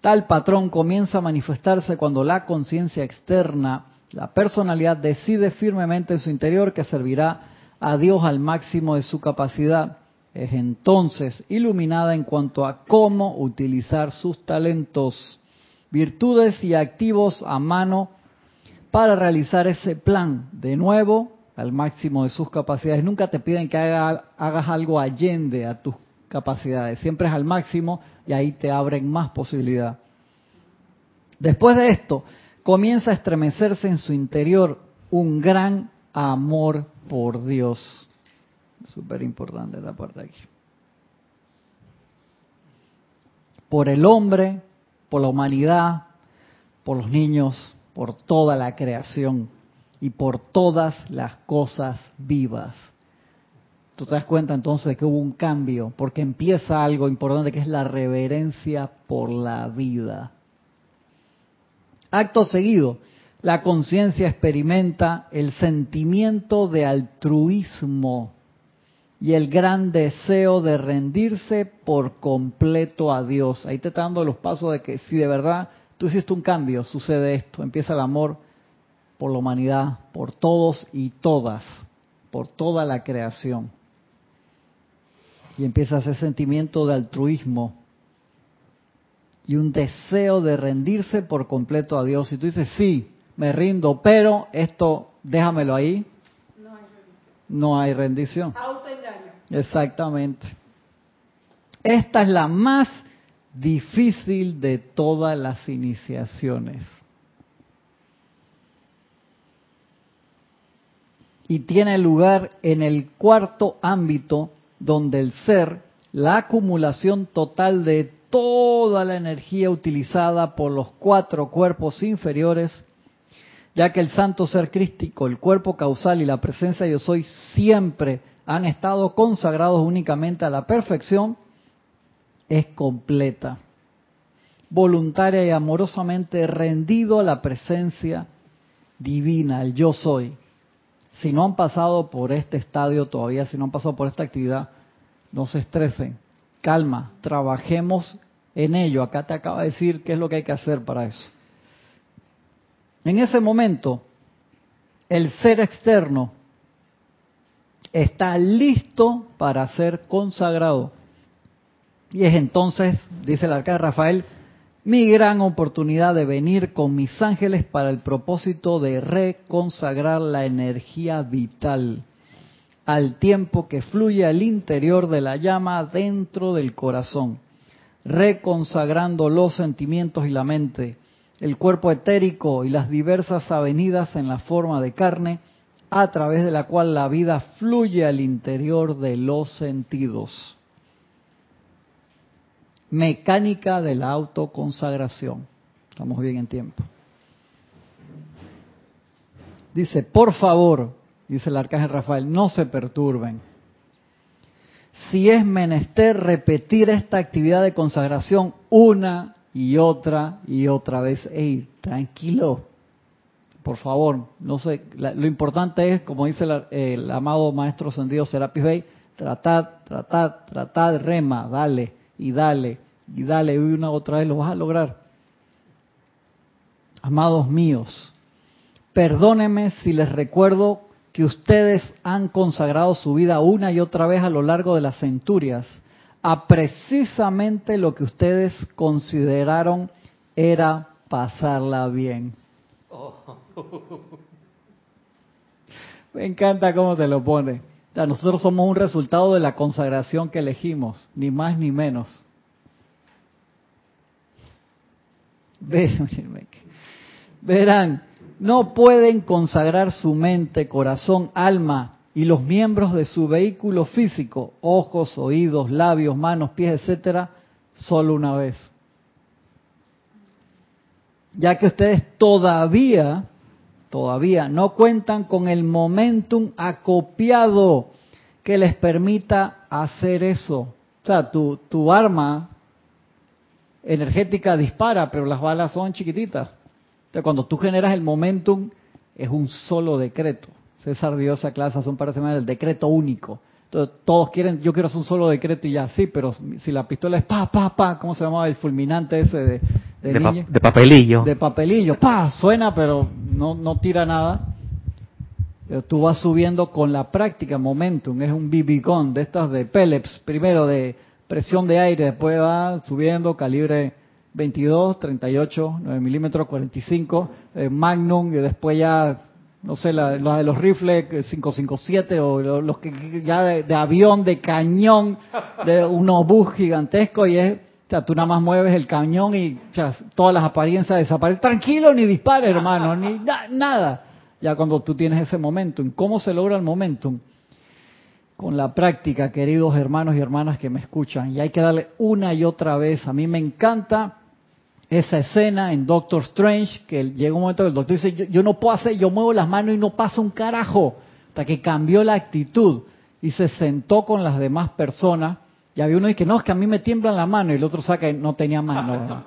Tal patrón comienza a manifestarse cuando la conciencia externa, la personalidad, decide firmemente en su interior que servirá a Dios al máximo de su capacidad. Es entonces iluminada en cuanto a cómo utilizar sus talentos, virtudes y activos a mano para realizar ese plan de nuevo al máximo de sus capacidades. Nunca te piden que hagas algo allende a tus capacidades, siempre es al máximo y ahí te abren más posibilidad. Después de esto, comienza a estremecerse en su interior un gran amor por Dios. Súper importante esta parte aquí. Por el hombre, por la humanidad, por los niños, por toda la creación y por todas las cosas vivas. Tú te das cuenta entonces de que hubo un cambio, porque empieza algo importante que es la reverencia por la vida. Acto seguido, la conciencia experimenta el sentimiento de altruismo y el gran deseo de rendirse por completo a Dios. Ahí te está dando los pasos de que si de verdad tú hiciste un cambio, sucede esto, empieza el amor por la humanidad, por todos y todas, por toda la creación. Y empieza ese sentimiento de altruismo y un deseo de rendirse por completo a Dios. Y tú dices, sí, me rindo, pero esto déjamelo ahí. No hay rendición. Exactamente. Esta es la más difícil de todas las iniciaciones. Y tiene lugar en el cuarto ámbito donde el ser, la acumulación total de toda la energía utilizada por los cuatro cuerpos inferiores, ya que el santo ser crístico, el cuerpo causal y la presencia yo soy siempre han estado consagrados únicamente a la perfección, es completa, voluntaria y amorosamente rendido a la presencia divina, el yo soy. Si no han pasado por este estadio todavía, si no han pasado por esta actividad, no se estresen, calma, trabajemos en ello. Acá te acaba de decir qué es lo que hay que hacer para eso. En ese momento, el ser externo está listo para ser consagrado. Y es entonces, dice el arcángel Rafael, mi gran oportunidad de venir con mis ángeles para el propósito de reconsagrar la energía vital al tiempo que fluye al interior de la llama dentro del corazón, reconsagrando los sentimientos y la mente, el cuerpo etérico y las diversas avenidas en la forma de carne, a través de la cual la vida fluye al interior de los sentidos. Mecánica de la autoconsagración. Estamos bien en tiempo. Dice, por favor, dice el arcángel Rafael, no se perturben. Si es menester repetir esta actividad de consagración una y otra y otra vez, ey, tranquilo, por favor, no sé, lo importante es, como dice el, amado maestro Sendido Serapis Bey, tratar, tratar, tratar, rema, dale y dale y dale una otra vez lo vas a lograr. Amados míos, perdónenme si les recuerdo que ustedes han consagrado su vida una y otra vez a lo largo de las centurias a precisamente lo que ustedes consideraron era pasarla bien. Me encanta cómo te lo pone. nosotros somos un resultado de la consagración que elegimos, ni más ni menos. Verán, no pueden consagrar su mente, corazón, alma y los miembros de su vehículo físico, ojos, oídos, labios, manos, pies, etcétera, solo una vez. Ya que ustedes todavía todavía no cuentan con el momentum acopiado que les permita hacer eso. O sea, tu, tu arma energética dispara, pero las balas son chiquititas. Entonces, cuando tú generas el momentum, es un solo decreto. César dio esa clase hace un par de semanas, el decreto único. Entonces, todos quieren, yo quiero hacer un solo decreto y ya, sí, pero si la pistola es pa, pa, pa, ¿cómo se llamaba el fulminante ese de, de, papelillo? De papelillo, pa, suena, pero no, no tira nada. Pero tú vas subiendo con la práctica, momentum, es un bibicón de estas de Pellets, primero de presión de aire, después va subiendo calibre 22, 38, 9 milímetros, 45, eh, Magnum, y después ya, no sé, la, de los rifles 557 o los que ya de, avión, de cañón, de un obús gigantesco y es, o sea, tú nada más mueves el cañón y todas las apariencias desaparecen. Tranquilo, ni dispare, hermano, ni nada. Ya cuando tú tienes ese momentum, ¿cómo se logra el momentum? Con la práctica, queridos hermanos y hermanas que me escuchan, y hay que darle una y otra vez. A mí me encanta esa escena en Doctor Strange, que llega un momento que el doctor dice, yo, no puedo hacer, yo muevo las manos y no pasa un carajo, hasta que cambió la actitud y se sentó con las demás personas, y había uno que dice, no, es que a mí me tiemblan la mano, y el otro saca, no tenía mano,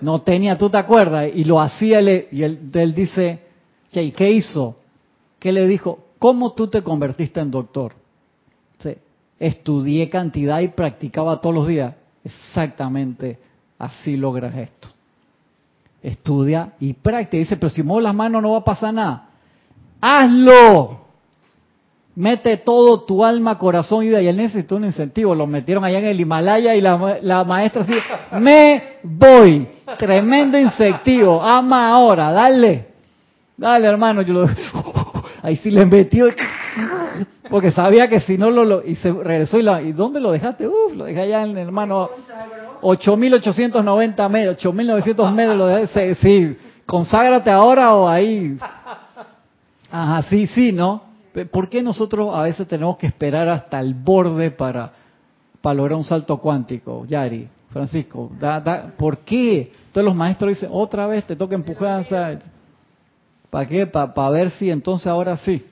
no tenía, tú te acuerdas, y lo hacía, y él, él dice, ¿qué hizo? ¿Qué le dijo? ¿Cómo tú te convertiste en doctor? Estudié cantidad y practicaba todos los días. Exactamente Así logras esto. Estudia y practica. Dice, pero si muevo las manos no va a pasar nada. ¡Hazlo! Mete todo tu alma, corazón y vida. Y él necesitó un incentivo. Lo metieron allá en el Himalaya y la, maestra así, me voy. Tremendo incentivo. Ama ahora, dale. Dale, hermano. Yo lo, ahí sí le metió. Porque sabía que si no lo, y se regresó y, la, ¿y dónde lo dejaste? Uf, lo dejé allá en el hermano 8.890 metros, 8.900 metros, de sí, conságrate ahora o ahí. Ajá, sí, sí, ¿no? ¿Por qué nosotros a veces tenemos que esperar hasta el borde para, para lograr un salto cuántico, Yari, Francisco? ¿Por qué? Entonces los maestros dicen, otra vez te toca empujar, ¿para qué? Para ver si entonces ahora sí.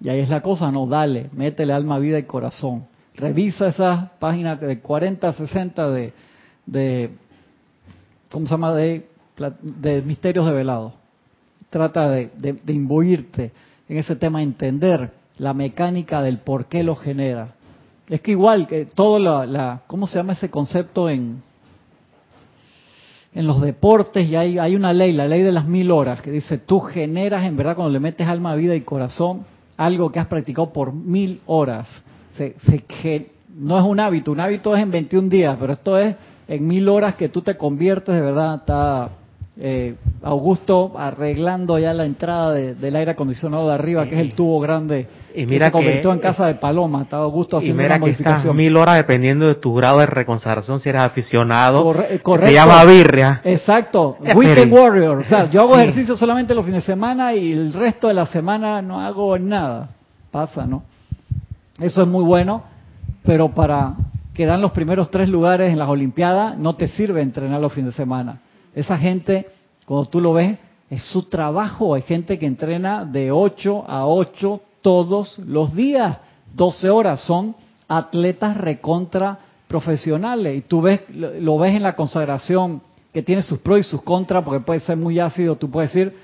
Y ahí es la cosa, no, dale, métele alma, vida y corazón. Revisa esas páginas de 40, 60 de, de ¿cómo se llama? De, de misterios develados. Trata de, de, imbuirte en ese tema, entender la mecánica del por qué lo genera. Es que igual que todo la, la ¿cómo se llama ese concepto en, en los deportes? Y hay, hay una ley, la ley de las mil horas, que dice, tú generas en verdad cuando le metes alma, vida y corazón algo que has practicado por mil horas se, no es un hábito, un hábito es en 21 días, pero esto es en mil horas que tú te conviertes, de verdad, está eh, Augusto arreglando ya la entrada del aire acondicionado de arriba, que es el tubo grande, y mira que se convirtió en casa de paloma, está Augusto haciendo y mira que Estas mil horas dependiendo de tu grado de reconsagración, si eres aficionado, se llama birria. Exacto, Weekend Warrior, o sea, yo hago ejercicio solamente los fines de semana y el resto de la semana no hago nada, pasa, ¿no? Eso es muy bueno, pero para que dan los primeros tres lugares en las Olimpiadas no te sirve entrenar los fines de semana. Esa gente, cuando tú lo ves, es su trabajo. Hay gente que entrena de 8 a 8 todos los días, 12 horas. Son atletas recontra profesionales. Y tú ves, lo ves en la consagración que tiene sus pros y sus contras, porque puede ser muy ácido. Tú puedes decir,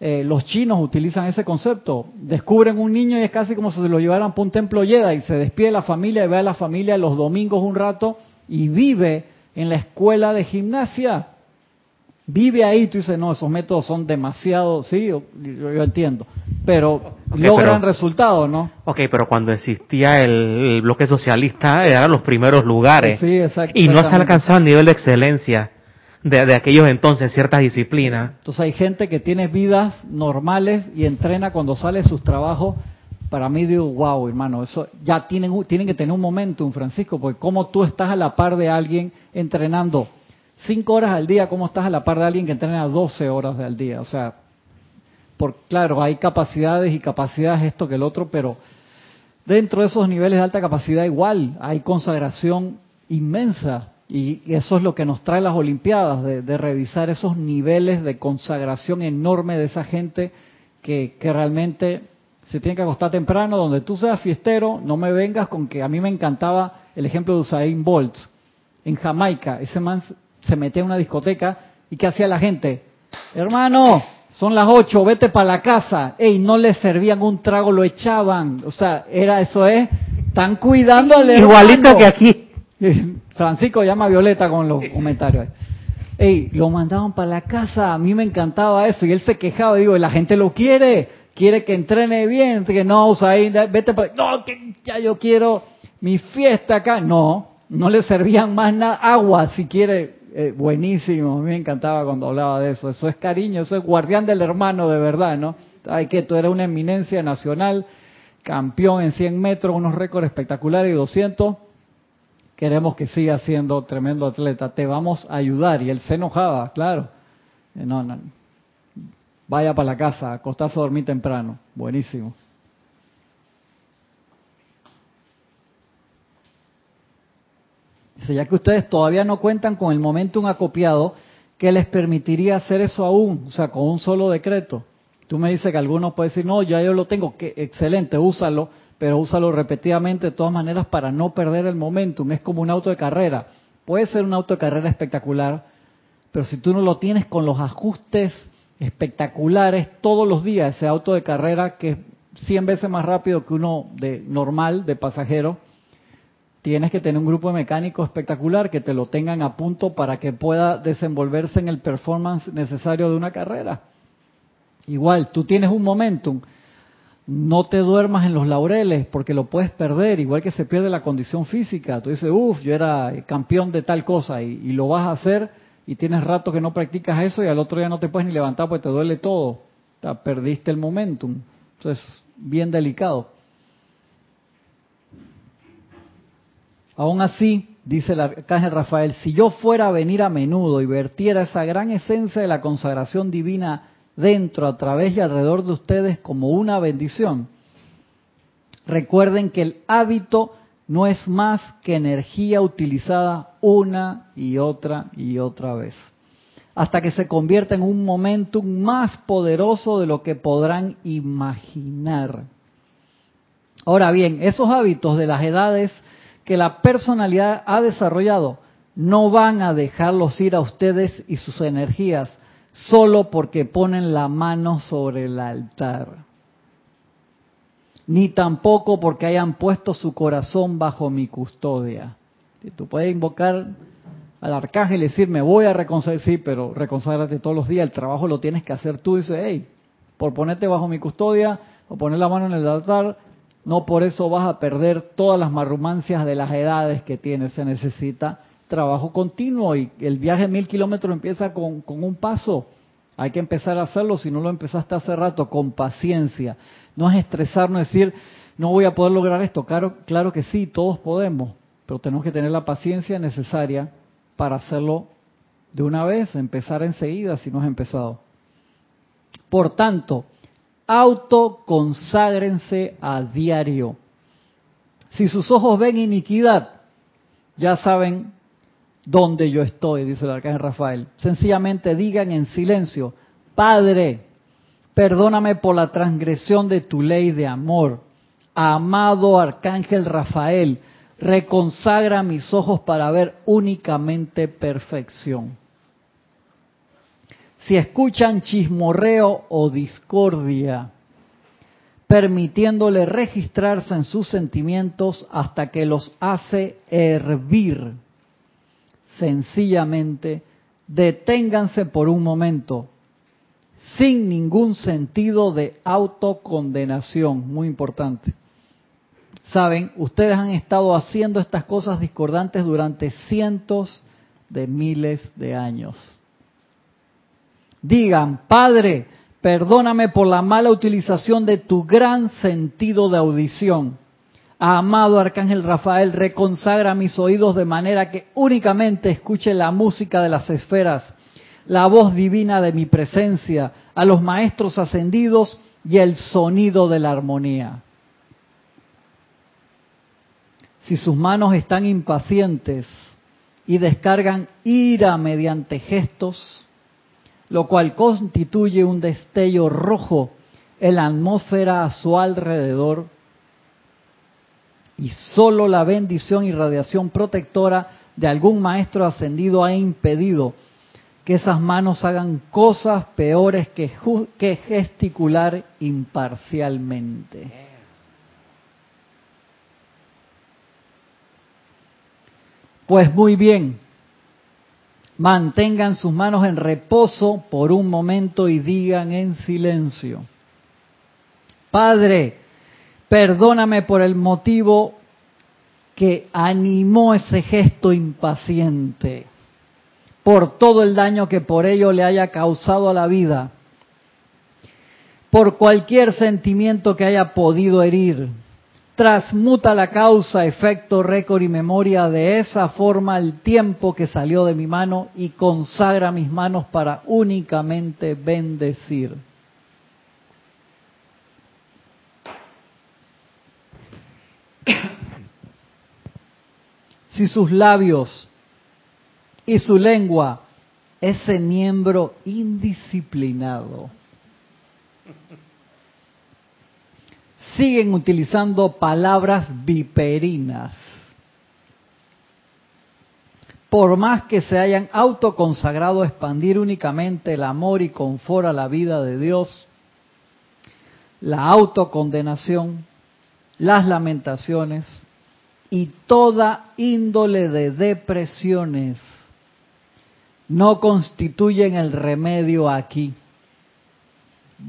eh, los chinos utilizan ese concepto. Descubren un niño y es casi como si se lo llevaran para un templo Yeda y se despide la familia y ve a la familia los domingos un rato y vive en la escuela de gimnasia. Vive ahí, tú dices, no, esos métodos son demasiado, sí, yo, entiendo, pero logran resultados, ¿no? Ok, pero cuando existía el, bloque socialista eran los primeros lugares. Sí, exacto. Y no se ha alcanzado el nivel de excelencia de, aquellos entonces, ciertas disciplinas. Entonces hay gente que tiene vidas normales y entrena cuando sale de sus trabajos. Para mí digo, wow, hermano, eso ya tienen, tienen que tener un momento, Francisco, porque como tú estás a la par de alguien entrenando cinco horas al día, ¿cómo estás a la par de alguien que entrena 12 horas al día? O sea, por, claro, hay capacidades y capacidades esto que el otro, pero dentro de esos niveles de alta capacidad igual hay consagración inmensa y eso es lo que nos trae las Olimpiadas, de, revisar esos niveles de consagración enorme de esa gente que, realmente se tiene que acostar temprano, donde tú seas fiestero, no me vengas con que a mí me encantaba el ejemplo de Usain Bolt. En Jamaica, ese man se metía en una discoteca y ¿qué hacía la gente? Hermano, son las ocho, vete para la casa. Ey, no le servían un trago, lo echaban. O sea, era eso es, están cuidando al Igualito que aquí. Francisco llama a Violeta con los comentarios. Ey, lo mandaban para la casa, a mí me encantaba eso. Y él se quejaba, digo, la gente lo quiere, quiere que entrene bien, que no, usa ahí, vete para... No, que ya yo quiero mi fiesta acá. No, no le servían más nada, agua si quiere, eh, buenísimo, me encantaba cuando hablaba de eso. Eso es cariño, eso es guardián del hermano de verdad, ¿no? Ay, que tú eres una eminencia nacional, campeón en 100 metros, unos récords espectaculares y 200. Queremos que siga siendo tremendo atleta, te vamos a ayudar. Y él se enojaba, claro. Eh, no, no. Vaya para la casa, acostarse a dormir temprano. Buenísimo. Ya que ustedes todavía no cuentan con el momentum acopiado que les permitiría hacer eso aún, o sea, con un solo decreto. Tú me dices que algunos pueden decir, no, ya yo lo tengo, que excelente, úsalo, pero úsalo repetidamente de todas maneras para no perder el momentum. Es como un auto de carrera. Puede ser un auto de carrera espectacular, pero si tú no lo tienes con los ajustes espectaculares todos los días, ese auto de carrera que es 100 veces más rápido que uno de normal, de pasajero, tienes que tener un grupo de mecánicos espectacular que te lo tengan a punto para que pueda desenvolverse en el performance necesario de una carrera. Igual, tú tienes un momentum, no te duermas en los laureles porque lo puedes perder, igual que se pierde la condición física. Tú dices, uff, yo era campeón de tal cosa y, lo vas a hacer y tienes rato que no practicas eso y al otro día no te puedes ni levantar porque te duele todo. Perdiste el momentum. Entonces, bien delicado. Aún así, dice el arcángel Rafael, si yo fuera a venir a menudo y vertiera esa gran esencia de la consagración divina dentro, a través y alrededor de ustedes como una bendición, recuerden que el hábito no es más que energía utilizada una y otra y otra vez, hasta que se convierta en un momentum más poderoso de lo que podrán imaginar. Ahora bien, esos hábitos de las edades que la personalidad ha desarrollado, no van a dejarlos ir a ustedes y sus energías solo porque ponen la mano sobre el altar. Ni tampoco porque hayan puesto su corazón bajo mi custodia. Tú puedes invocar al arcángel y decir, me voy a reconciliar, sí, pero reconsagrate todos los días, el trabajo lo tienes que hacer tú. Dice, hey, por ponerte bajo mi custodia o poner la mano en el altar, no por eso vas a perder todas las marrumancias de las edades que tienes. Se necesita trabajo continuo y el viaje de mil kilómetros empieza con, un paso. Hay que empezar a hacerlo si no lo empezaste hace rato, con paciencia. No es estresarnos, decir, no voy a poder lograr esto. Claro, claro que sí, todos podemos, pero tenemos que tener la paciencia necesaria para hacerlo de una vez, empezar enseguida si no has empezado. Por tanto, autoconságrense a diario. Si sus ojos ven iniquidad, ya saben dónde yo estoy, dice el arcángel Rafael. Sencillamente digan en silencio, Padre, perdóname por la transgresión de tu ley de amor. Amado arcángel Rafael, reconsagra mis ojos para ver únicamente perfección si escuchan chismorreo o discordia, permitiéndole registrarse en sus sentimientos hasta que los hace hervir. Sencillamente, deténganse por un momento, sin ningún sentido de autocondenación, muy importante. Saben, ustedes han estado haciendo estas cosas discordantes durante cientos de miles de años digan, Padre, perdóname por la mala utilización de tu gran sentido de audición. Amado Arcángel Rafael, reconsagra mis oídos de manera que únicamente escuche la música de las esferas, la voz divina de mi presencia, a los maestros ascendidos y el sonido de la armonía. Si sus manos están impacientes y descargan ira mediante gestos, lo cual constituye un destello rojo en la atmósfera a su alrededor y solo la bendición y radiación protectora de algún maestro ascendido ha impedido que esas manos hagan cosas peores que, que gesticular imparcialmente. Pues muy bien, Mantengan sus manos en reposo por un momento y digan en silencio, Padre, perdóname por el motivo que animó ese gesto impaciente, por todo el daño que por ello le haya causado a la vida, por cualquier sentimiento que haya podido herir, transmuta la causa, efecto, récord y memoria de esa forma el tiempo que salió de mi mano y consagra mis manos para únicamente bendecir. Si sus labios y su lengua, ese miembro indisciplinado, siguen utilizando palabras viperinas. Por más que se hayan autoconsagrado a expandir únicamente el amor y confort a la vida de Dios, la autocondenación, las lamentaciones y toda índole de depresiones no constituyen el remedio aquí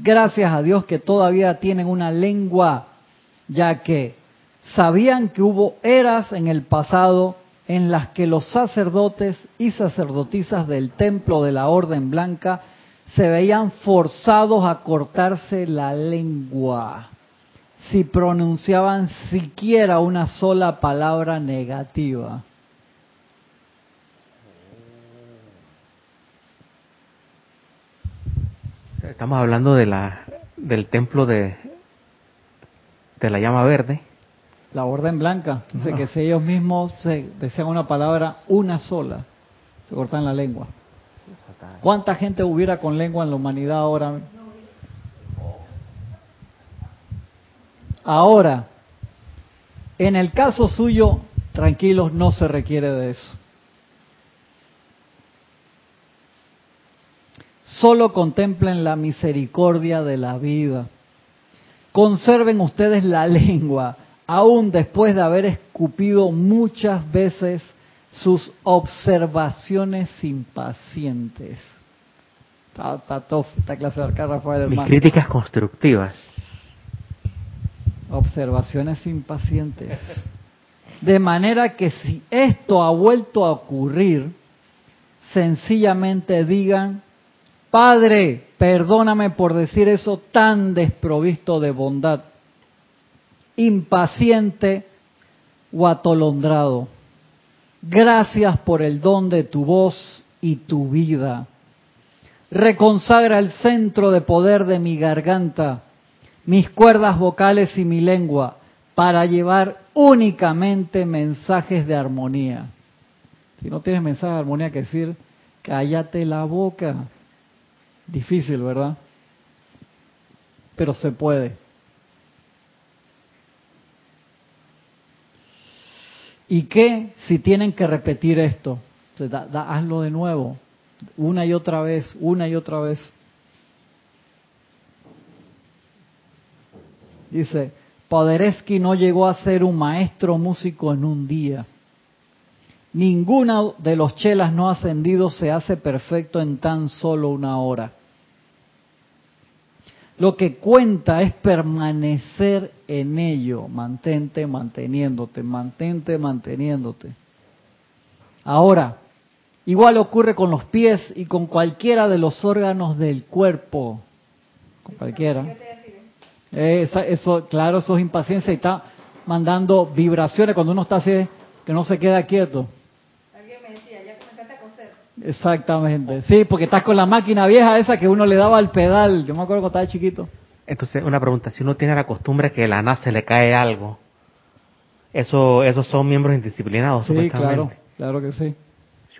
gracias a Dios que todavía tienen una lengua, ya que sabían que hubo eras en el pasado en las que los sacerdotes y sacerdotisas del templo de la Orden Blanca se veían forzados a cortarse la lengua si pronunciaban siquiera una sola palabra negativa. Estamos hablando de la, del templo de, de la llama verde. La orden blanca. Dice que si ellos mismos se desean una palabra, una sola, se cortan la lengua. ¿Cuánta gente hubiera con lengua en la humanidad ahora? Ahora, en el caso suyo, tranquilos, no se requiere de eso. Solo contemplen la misericordia de la vida. Conserven ustedes la lengua, aún después de haber escupido muchas veces sus observaciones impacientes. Está, esta clase de arca, Rafael Mis críticas constructivas. Observaciones impacientes. De manera que si esto ha vuelto a ocurrir, sencillamente digan, Padre, perdóname por decir eso tan desprovisto de bondad, impaciente o atolondrado. Gracias por el don de tu voz y tu vida. Reconsagra el centro de poder de mi garganta, mis cuerdas vocales y mi lengua para llevar únicamente mensajes de armonía. Si no tienes mensaje de armonía que decir, cállate la boca. Difícil, ¿verdad? Pero se puede. ¿Y qué si tienen que repetir esto? hazlo de nuevo, una y otra vez, una y otra vez. Dice, Paderewski no llegó a ser un maestro músico en un día. Ninguno de los chelas no ascendidos se hace perfecto en tan solo una hora. Lo que cuenta es permanecer en ello, mantente manteniéndote, mantente manteniéndote. Ahora, igual ocurre con los pies y con cualquiera de los órganos del cuerpo, con cualquiera. eso, claro, eso es impaciencia y está mandando vibraciones cuando uno está así, que no se queda quieto. Exactamente, sí, porque estás con la máquina vieja esa que uno le daba al pedal. Yo me acuerdo cuando estaba chiquito. Entonces, una pregunta, si uno tiene la costumbre que la NASA le cae algo, eso, esos son miembros indisciplinados, sí, claro, claro que sí.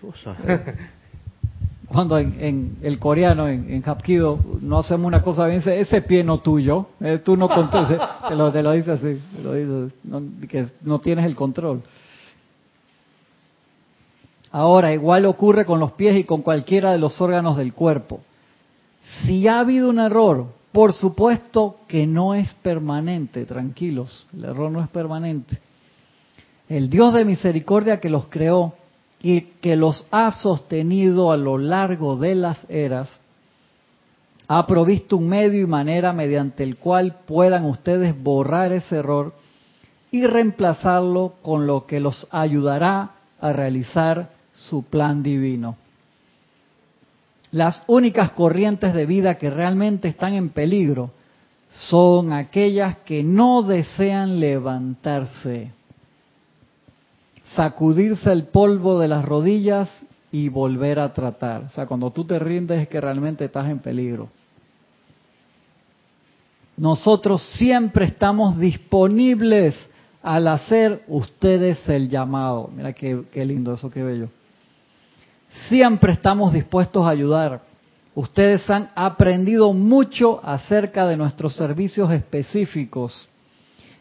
Cuando en, el coreano, en, en Hapkido, no hacemos una cosa bien, ese pie no tuyo, eh, tú no controlas, te lo, te lo dice así, te lo dice, que no tienes el control. Ahora, igual ocurre con los pies y con cualquiera de los órganos del cuerpo. Si ha habido un error, por supuesto que no es permanente, tranquilos, el error no es permanente. El Dios de misericordia que los creó y que los ha sostenido a lo largo de las eras, ha provisto un medio y manera mediante el cual puedan ustedes borrar ese error y reemplazarlo con lo que los ayudará a realizar su plan divino. Las únicas corrientes de vida que realmente están en peligro son aquellas que no desean levantarse, sacudirse el polvo de las rodillas y volver a tratar. O sea, cuando tú te rindes es que realmente estás en peligro. Nosotros siempre estamos disponibles al hacer ustedes el llamado. Mira qué, lindo eso, qué bello. Siempre estamos dispuestos a ayudar. Ustedes han aprendido mucho acerca de nuestros servicios específicos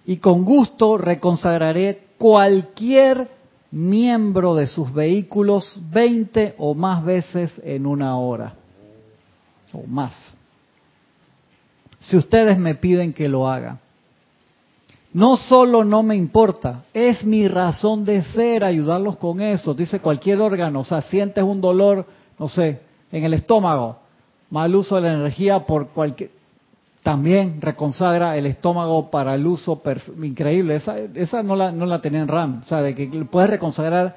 y con gusto reconsagraré cualquier miembro de sus vehículos 20 o más veces en una hora o más. Si ustedes me piden que lo haga. No solo no me importa, es mi razón de ser ayudarlos con eso. Dice cualquier órgano, o sea, sientes un dolor, no sé, en el estómago, mal uso de la energía por cualquier... También reconsagra el estómago para el uso increíble. Esa, esa no, la, no la tenía en RAM, o sea, de que puedes reconsagrar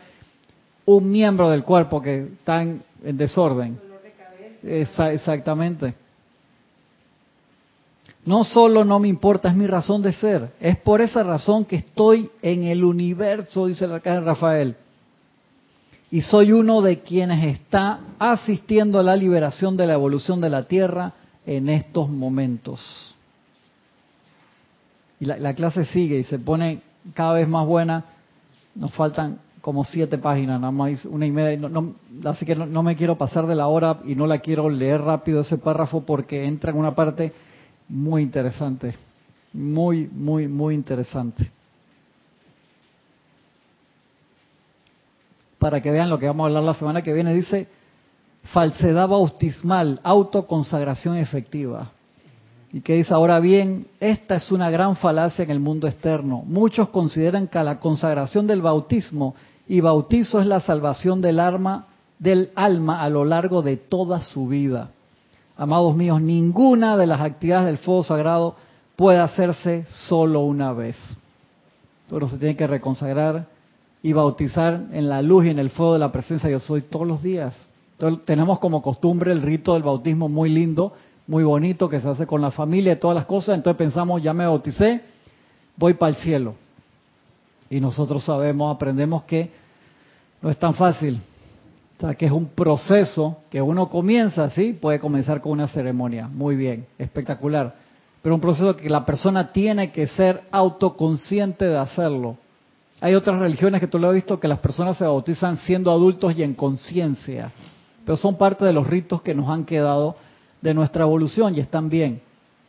un miembro del cuerpo que está en, desorden. exactamente. No solo no me importa, es mi razón de ser. Es por esa razón que estoy en el universo, dice el arcángel Rafael. Y soy uno de quienes está asistiendo a la liberación de la evolución de la Tierra en estos momentos. Y la, clase sigue y se pone cada vez más buena. Nos faltan como siete páginas, nada más una y media. así que no me quiero pasar de la hora y no la quiero leer rápido ese párrafo porque entra en una parte muy interesante, muy, muy, muy interesante. Para que vean lo que vamos a hablar la semana que viene, dice falsedad bautismal, autoconsagración efectiva. Y que dice, ahora bien, esta es una gran falacia en el mundo externo. Muchos consideran que la consagración del bautismo y bautizo es la salvación del alma, del alma a lo largo de toda su vida. Amados míos, ninguna de las actividades del fuego sagrado puede hacerse solo una vez. Pero se tiene que reconsagrar y bautizar en la luz y en el fuego de la presencia de yo soy todos los días. Tenemos como costumbre el rito del bautismo muy lindo, muy bonito, que se hace con la familia y todas las cosas. Entonces pensamos, ya me bauticé, voy para el cielo. Y nosotros sabemos, aprendemos que no es tan fácil que es un proceso que uno comienza así, puede comenzar con una ceremonia. Muy bien, espectacular. Pero un proceso que la persona tiene que ser autoconsciente de hacerlo. Hay otras religiones que tú lo has visto que las personas se bautizan siendo adultos y en conciencia. Pero son parte de los ritos que nos han quedado de nuestra evolución y están bien.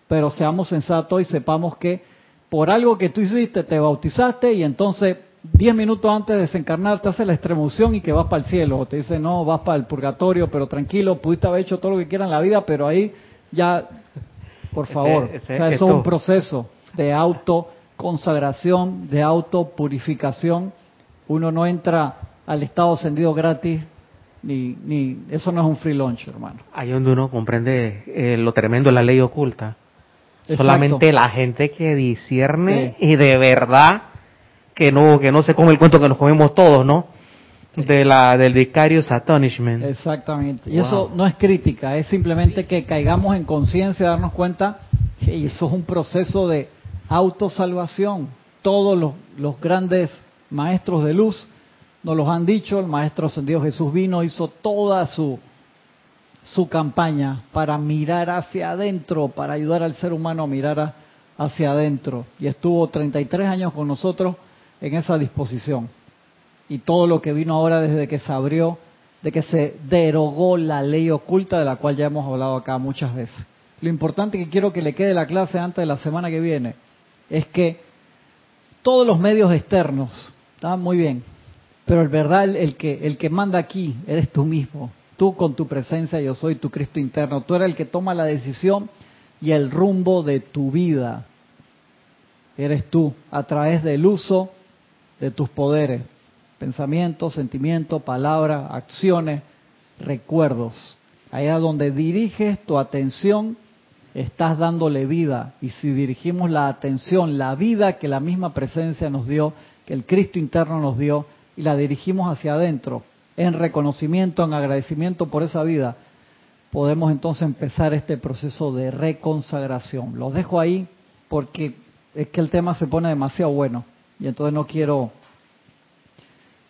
Pero seamos sensatos y sepamos que por algo que tú hiciste te bautizaste y entonces diez minutos antes de desencarnar te hace la extremoción y que vas para el cielo, o te dice, no, vas para el purgatorio, pero tranquilo, pudiste haber hecho todo lo que quieras en la vida, pero ahí ya, por favor, o sea, eso es un proceso de autoconsagración, de autopurificación. Uno no entra al estado ascendido gratis, ni, ni eso no es un free lunch, hermano. Ahí donde uno comprende eh, lo tremendo de la ley oculta. Solamente la gente que discierne y de verdad que no que no se come el cuento que nos comemos todos, ¿no? De la del vicario Satonishment. Exactamente. Y eso no es crítica, es simplemente que caigamos en conciencia, darnos cuenta que eso es un proceso de autosalvación. Todos los, los grandes maestros de luz nos los han dicho, el maestro ascendido Jesús vino, hizo toda su su campaña para mirar hacia adentro, para ayudar al ser humano a mirar hacia adentro. Y estuvo 33 años con nosotros en esa disposición. Y todo lo que vino ahora desde que se abrió, de que se derogó la ley oculta de la cual ya hemos hablado acá muchas veces. Lo importante que quiero que le quede la clase antes de la semana que viene es que todos los medios externos, están muy bien, pero el verdad el que el que manda aquí eres tú mismo. Tú con tu presencia, yo soy tu Cristo interno. Tú eres el que toma la decisión y el rumbo de tu vida. Eres tú a través del uso de tus poderes, pensamientos, sentimientos, palabras, acciones, recuerdos. Allá donde diriges tu atención, estás dándole vida. Y si dirigimos la atención, la vida que la misma presencia nos dio, que el Cristo interno nos dio, y la dirigimos hacia adentro, en reconocimiento, en agradecimiento por esa vida, podemos entonces empezar este proceso de reconsagración. Los dejo ahí porque es que el tema se pone demasiado bueno y entonces no quiero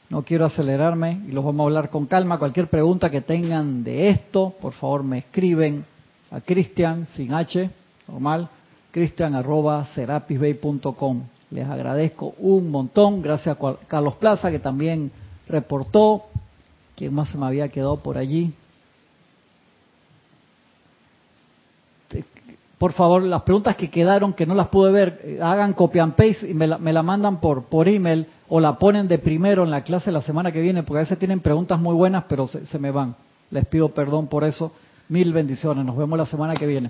no quiero acelerarme y los vamos a hablar con calma. Cualquier pregunta que tengan de esto, por favor me escriben a Cristian sin H, normal, cristian arroba serapisbay.com. Les agradezco un montón. Gracias a Carlos Plaza que también reportó. ¿Quién más se me había quedado por allí? Por favor, las preguntas que quedaron, que no las pude ver, eh, hagan copy and paste y me la, me mandan por, por email o la ponen de primero en la clase la semana que viene, porque a veces tienen preguntas muy buenas, pero se, se me van. Les pido perdón por eso. Mil bendiciones. Nos vemos la semana que viene.